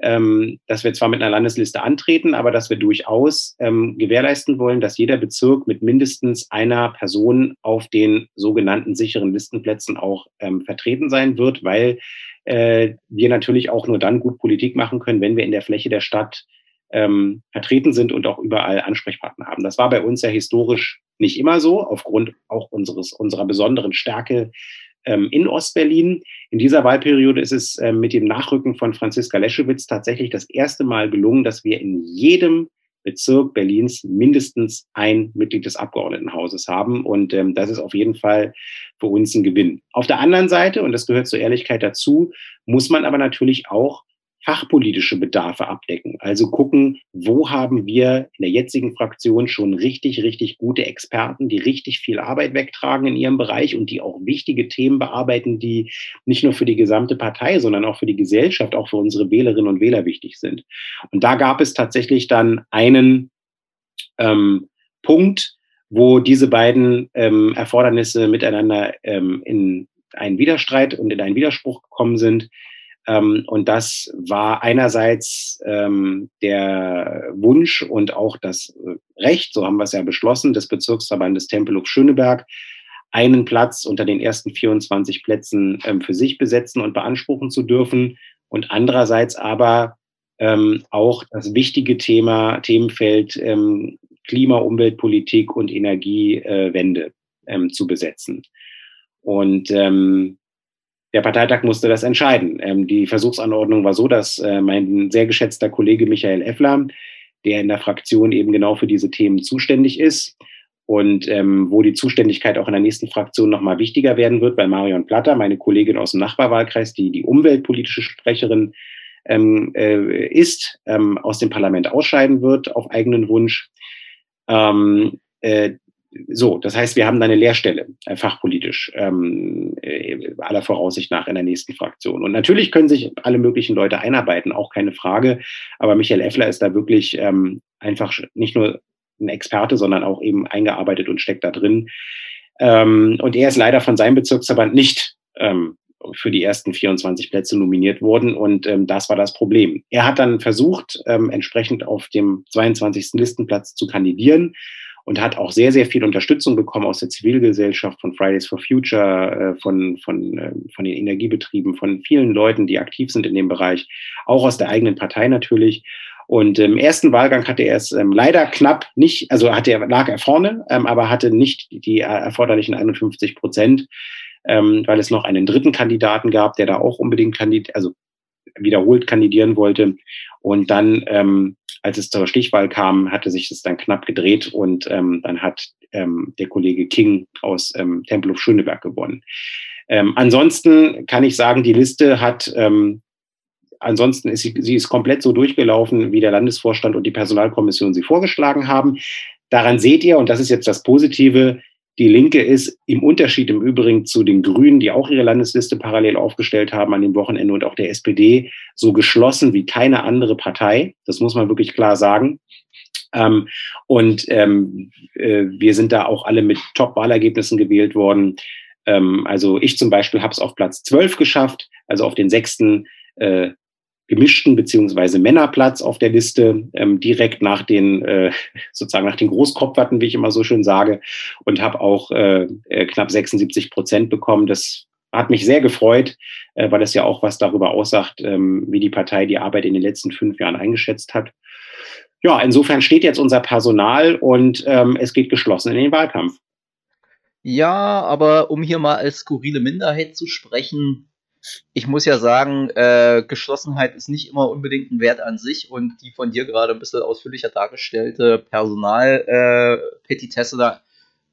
ähm, dass wir zwar mit einer Landesliste antreten, aber dass wir durchaus ähm, gewährleisten wollen, dass jeder Bezirk mit mindestens einer Person auf den sogenannten sicheren Listenplätzen auch ähm, vertreten sein wird, weil äh, wir natürlich auch nur dann gut Politik machen können, wenn wir in der Fläche der Stadt ähm, vertreten sind und auch überall Ansprechpartner haben. Das war bei uns ja historisch nicht immer so, aufgrund auch unseres, unserer besonderen Stärke in Ostberlin. In dieser Wahlperiode ist es ähm, mit dem Nachrücken von Franziska Leschewitz tatsächlich das erste Mal gelungen, dass wir in jedem Bezirk Berlins mindestens ein Mitglied des Abgeordnetenhauses haben. Und ähm, das ist auf jeden Fall für uns ein Gewinn. Auf der anderen Seite, und das gehört zur Ehrlichkeit dazu, muss man aber natürlich auch fachpolitische Bedarfe abdecken. Also gucken, wo haben wir in der jetzigen Fraktion schon richtig, richtig gute Experten, die richtig viel Arbeit wegtragen in ihrem Bereich und die auch wichtige Themen bearbeiten, die nicht nur für die gesamte Partei, sondern auch für die Gesellschaft, auch für unsere Wählerinnen und Wähler wichtig sind. Und da gab es tatsächlich dann einen ähm, Punkt, wo diese beiden ähm, Erfordernisse miteinander ähm, in einen Widerstreit und in einen Widerspruch gekommen sind. Ähm, und das war einerseits ähm, der Wunsch und auch das äh, Recht, so haben wir es ja beschlossen, des Bezirksverbandes Tempelhof Schöneberg, einen Platz unter den ersten 24 Plätzen ähm, für sich besetzen und beanspruchen zu dürfen. Und andererseits aber ähm, auch das wichtige Thema, Themenfeld ähm, Klima, Umweltpolitik und Energiewende ähm, zu besetzen. Und ähm, der Parteitag musste das entscheiden. Ähm, die Versuchsanordnung war so, dass äh, mein sehr geschätzter Kollege Michael Effler, der in der Fraktion eben genau für diese Themen zuständig ist und ähm, wo die Zuständigkeit auch in der nächsten Fraktion nochmal wichtiger werden wird, weil Marion Platter, meine Kollegin aus dem Nachbarwahlkreis, die die umweltpolitische Sprecherin ähm, äh, ist, ähm, aus dem Parlament ausscheiden wird auf eigenen Wunsch. Ähm, äh, so, das heißt, wir haben da eine Leerstelle, äh, fachpolitisch, ähm, äh, aller Voraussicht nach in der nächsten Fraktion. Und natürlich können sich alle möglichen Leute einarbeiten, auch keine Frage. Aber Michael Effler ist da wirklich ähm, einfach nicht nur ein Experte, sondern auch eben eingearbeitet und steckt da drin. Ähm, und er ist leider von seinem Bezirksverband nicht ähm, für die ersten 24 Plätze nominiert worden. Und ähm, das war das Problem. Er hat dann versucht, ähm, entsprechend auf dem 22. Listenplatz zu kandidieren und hat auch sehr, sehr viel Unterstützung bekommen aus der Zivilgesellschaft, von Fridays for Future, äh, von, von, äh, von den Energiebetrieben, von vielen Leuten, die aktiv sind in dem Bereich, auch aus der eigenen Partei natürlich. Und im ersten Wahlgang hatte er es ähm, leider knapp nicht, also hatte er, lag er vorne, ähm, aber hatte nicht die erforderlichen 51 Prozent, ähm, weil es noch einen dritten Kandidaten gab, der da auch unbedingt kandidiert, also wiederholt kandidieren wollte. Und dann ähm, als es zur Stichwahl kam, hatte sich das dann knapp gedreht und ähm, dann hat ähm, der Kollege King aus ähm, Tempelhof Schöneberg gewonnen. Ähm, ansonsten kann ich sagen, die Liste hat, ähm, ansonsten ist sie, sie ist komplett so durchgelaufen, wie der Landesvorstand und die Personalkommission sie vorgeschlagen haben. Daran seht ihr, und das ist jetzt das Positive, die Linke ist im Unterschied im Übrigen zu den Grünen, die auch ihre Landesliste parallel aufgestellt haben an dem Wochenende und auch der SPD, so geschlossen wie keine andere Partei. Das muss man wirklich klar sagen. Ähm, und ähm, äh, wir sind da auch alle mit Top-Wahlergebnissen gewählt worden. Ähm, also ich zum Beispiel habe es auf Platz 12 geschafft, also auf den sechsten äh, gemischten beziehungsweise Männerplatz auf der Liste, ähm, direkt nach den äh, sozusagen nach den Großkopferten, wie ich immer so schön sage, und habe auch äh, äh knapp 76 Prozent bekommen. Das hat mich sehr gefreut, äh, weil es ja auch was darüber aussagt, ähm, wie die Partei die Arbeit in den letzten fünf Jahren eingeschätzt hat. ja, insofern steht jetzt unser Personal und ähm, es geht geschlossen in den Wahlkampf. Ja, aber um hier mal als skurrile Minderheit zu sprechen, ich muss ja sagen, äh, Geschlossenheit ist nicht immer unbedingt ein Wert an sich und die von dir gerade ein bisschen ausführlicher dargestellte Personalpetitesse äh, da,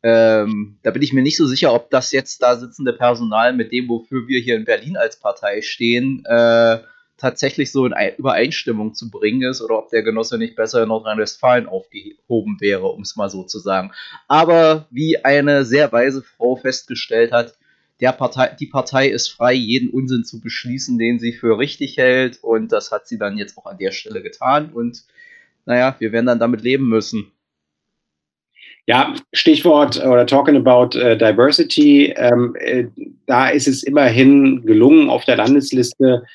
ähm, da bin ich mir nicht so sicher, ob das jetzt da sitzende Personal mit dem, wofür wir hier in Berlin als Partei stehen, äh, tatsächlich so in Übereinstimmung zu bringen ist oder ob der Genosse nicht besser in Nordrhein-Westfalen aufgehoben wäre, um es mal so zu sagen. Aber wie eine sehr weise Frau festgestellt hat, der Partei, die Partei ist frei, jeden Unsinn zu beschließen, den sie für richtig hält. Und das hat sie dann jetzt auch an der Stelle getan. Und naja, wir werden dann damit leben müssen. Ja, Stichwort oder talking about uh, diversity. Ähm, äh, da ist es immerhin gelungen, auf der Landesliste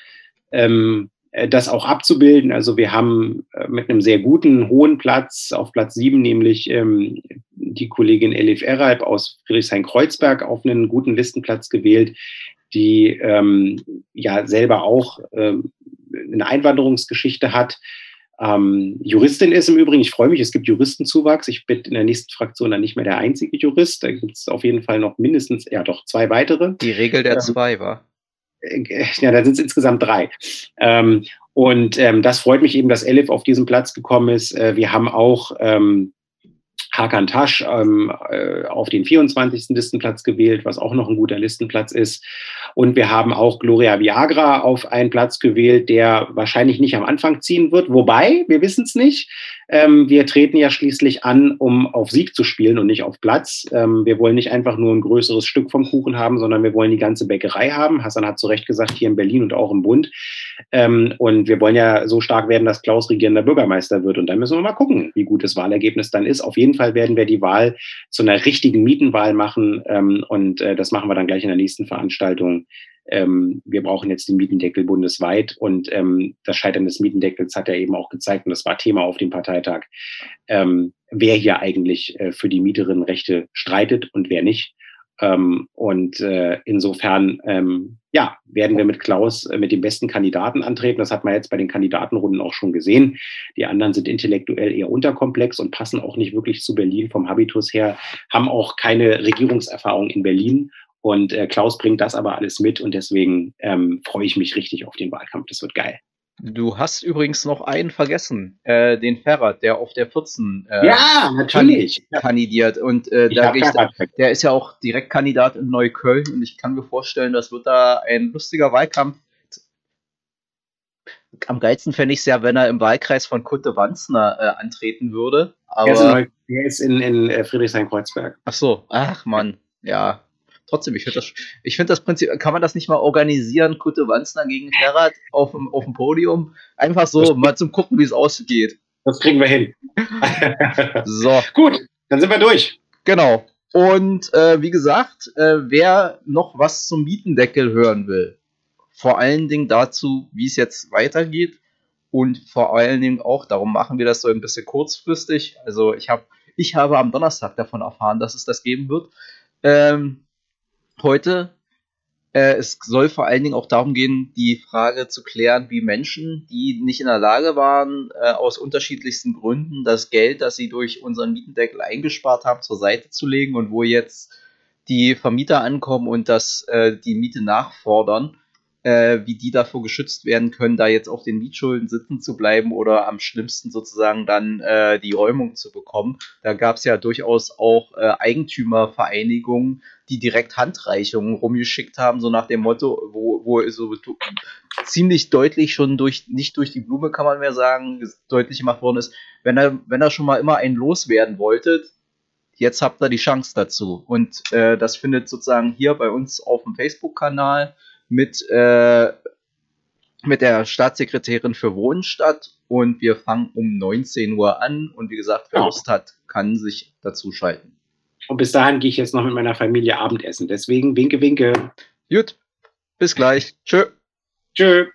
ähm, äh, das auch abzubilden. Also wir haben äh, mit einem sehr guten, hohen Platz, auf Platz sieben nämlich ähm, die Kollegin Elif Eralb aus Friedrichshain-Kreuzberg auf einen guten Listenplatz gewählt, die ähm, ja selber auch ähm, eine Einwanderungsgeschichte hat. Ähm, Juristin ist im Übrigen, ich freue mich, es gibt Juristenzuwachs. Ich bin in der nächsten Fraktion dann nicht mehr der einzige Jurist. Da gibt es auf jeden Fall noch mindestens, ja doch, zwei weitere. Die Regel der ähm, zwei war. Äh, ja, da sind es insgesamt drei. Ähm, und ähm, das freut mich eben, dass Elif auf diesen Platz gekommen ist. Äh, wir haben auch ähm, Hakan Tasch ähm, äh, auf den 24. Listenplatz gewählt, was auch noch ein guter Listenplatz ist. Und wir haben auch Gloria Viagra auf einen Platz gewählt, der wahrscheinlich nicht am Anfang ziehen wird. Wobei, wir wissen es nicht. Ähm, wir treten ja schließlich an, um auf Sieg zu spielen und nicht auf Platz. Ähm, wir wollen nicht einfach nur ein größeres Stück vom Kuchen haben, sondern wir wollen die ganze Bäckerei haben. Hassan hat zu Recht gesagt, hier in Berlin und auch im Bund. Ähm, und wir wollen ja so stark werden, dass Klaus regierender Bürgermeister wird. Und dann müssen wir mal gucken, wie gut das Wahlergebnis dann ist. Auf jeden Fall werden wir die Wahl zu einer richtigen Mietenwahl machen. Ähm, und äh, das machen wir dann gleich in der nächsten Veranstaltung ähm, wir brauchen jetzt den Mietendeckel bundesweit. Und ähm, das Scheitern des Mietendeckels hat ja eben auch gezeigt, und das war Thema auf dem Parteitag, ähm, wer hier eigentlich äh, für die Mieterinnenrechte streitet und wer nicht. Ähm, und äh, insofern, ähm, ja, werden wir mit Klaus äh, mit dem besten Kandidaten antreten. Das hat man jetzt bei den Kandidatenrunden auch schon gesehen. Die anderen sind intellektuell eher unterkomplex und passen auch nicht wirklich zu Berlin vom Habitus her, haben auch keine Regierungserfahrung in Berlin und äh, Klaus bringt das aber alles mit und deswegen ähm, freue ich mich richtig auf den Wahlkampf. Das wird geil. Du hast übrigens noch einen vergessen, äh, den Ferrat, der auf der 14 äh, ja, natürlich. kandidiert. Und äh, da ich, der ist ja auch Direktkandidat in Neukölln und ich kann mir vorstellen, das wird da ein lustiger Wahlkampf. Am geilsten fände ich es ja, wenn er im Wahlkreis von Kutte Wanzner äh, antreten würde. Aber der ist in, in, in äh, Friedrichshain-Kreuzberg. Ach so, ach man, ja trotzdem, ich finde das, ich finde das Prinzip, kann man das nicht mal organisieren, Kutte Wanzner gegen Ferrat auf dem, auf dem Podium? Einfach so, mal zum Gucken, wie es ausgeht. Das kriegen wir hin. so. Gut, dann sind wir durch. Genau. Und äh, wie gesagt, äh, wer noch was zum Mietendeckel hören will, vor allen Dingen dazu, wie es jetzt weitergeht und vor allen Dingen auch, darum machen wir das so ein bisschen kurzfristig. Also ich habe ich habe am Donnerstag davon erfahren, dass es das geben wird. Ähm, heute. Äh, es soll vor allen Dingen auch darum gehen, die Frage zu klären, wie Menschen, die nicht in der Lage waren, äh, aus unterschiedlichsten Gründen das Geld, das sie durch unseren Mietendeckel eingespart haben, zur Seite zu legen und wo jetzt die Vermieter ankommen und das, äh, die Miete nachfordern, äh, wie die davor geschützt werden können, da jetzt auf den Mietschulden sitzen zu bleiben oder am schlimmsten sozusagen dann äh, die Räumung zu bekommen. Da gab es ja durchaus auch äh, Eigentümervereinigungen, die direkt Handreichungen rumgeschickt haben, so nach dem Motto, wo, wo so ziemlich deutlich schon durch, nicht durch die Blume kann man mehr sagen, deutlich gemacht worden ist, wenn er, wenn er schon mal immer einen loswerden wolltet, jetzt habt ihr die Chance dazu. Und äh, das findet sozusagen hier bei uns auf dem Facebook-Kanal mit, äh, mit der Staatssekretärin für Wohnen statt und wir fangen um 19 Uhr an und wie gesagt, wer Lust hat, kann sich dazu schalten. Und bis dahin gehe ich jetzt noch mit meiner Familie Abendessen. Deswegen winke, winke. Gut, bis gleich. Tschö. Tschö.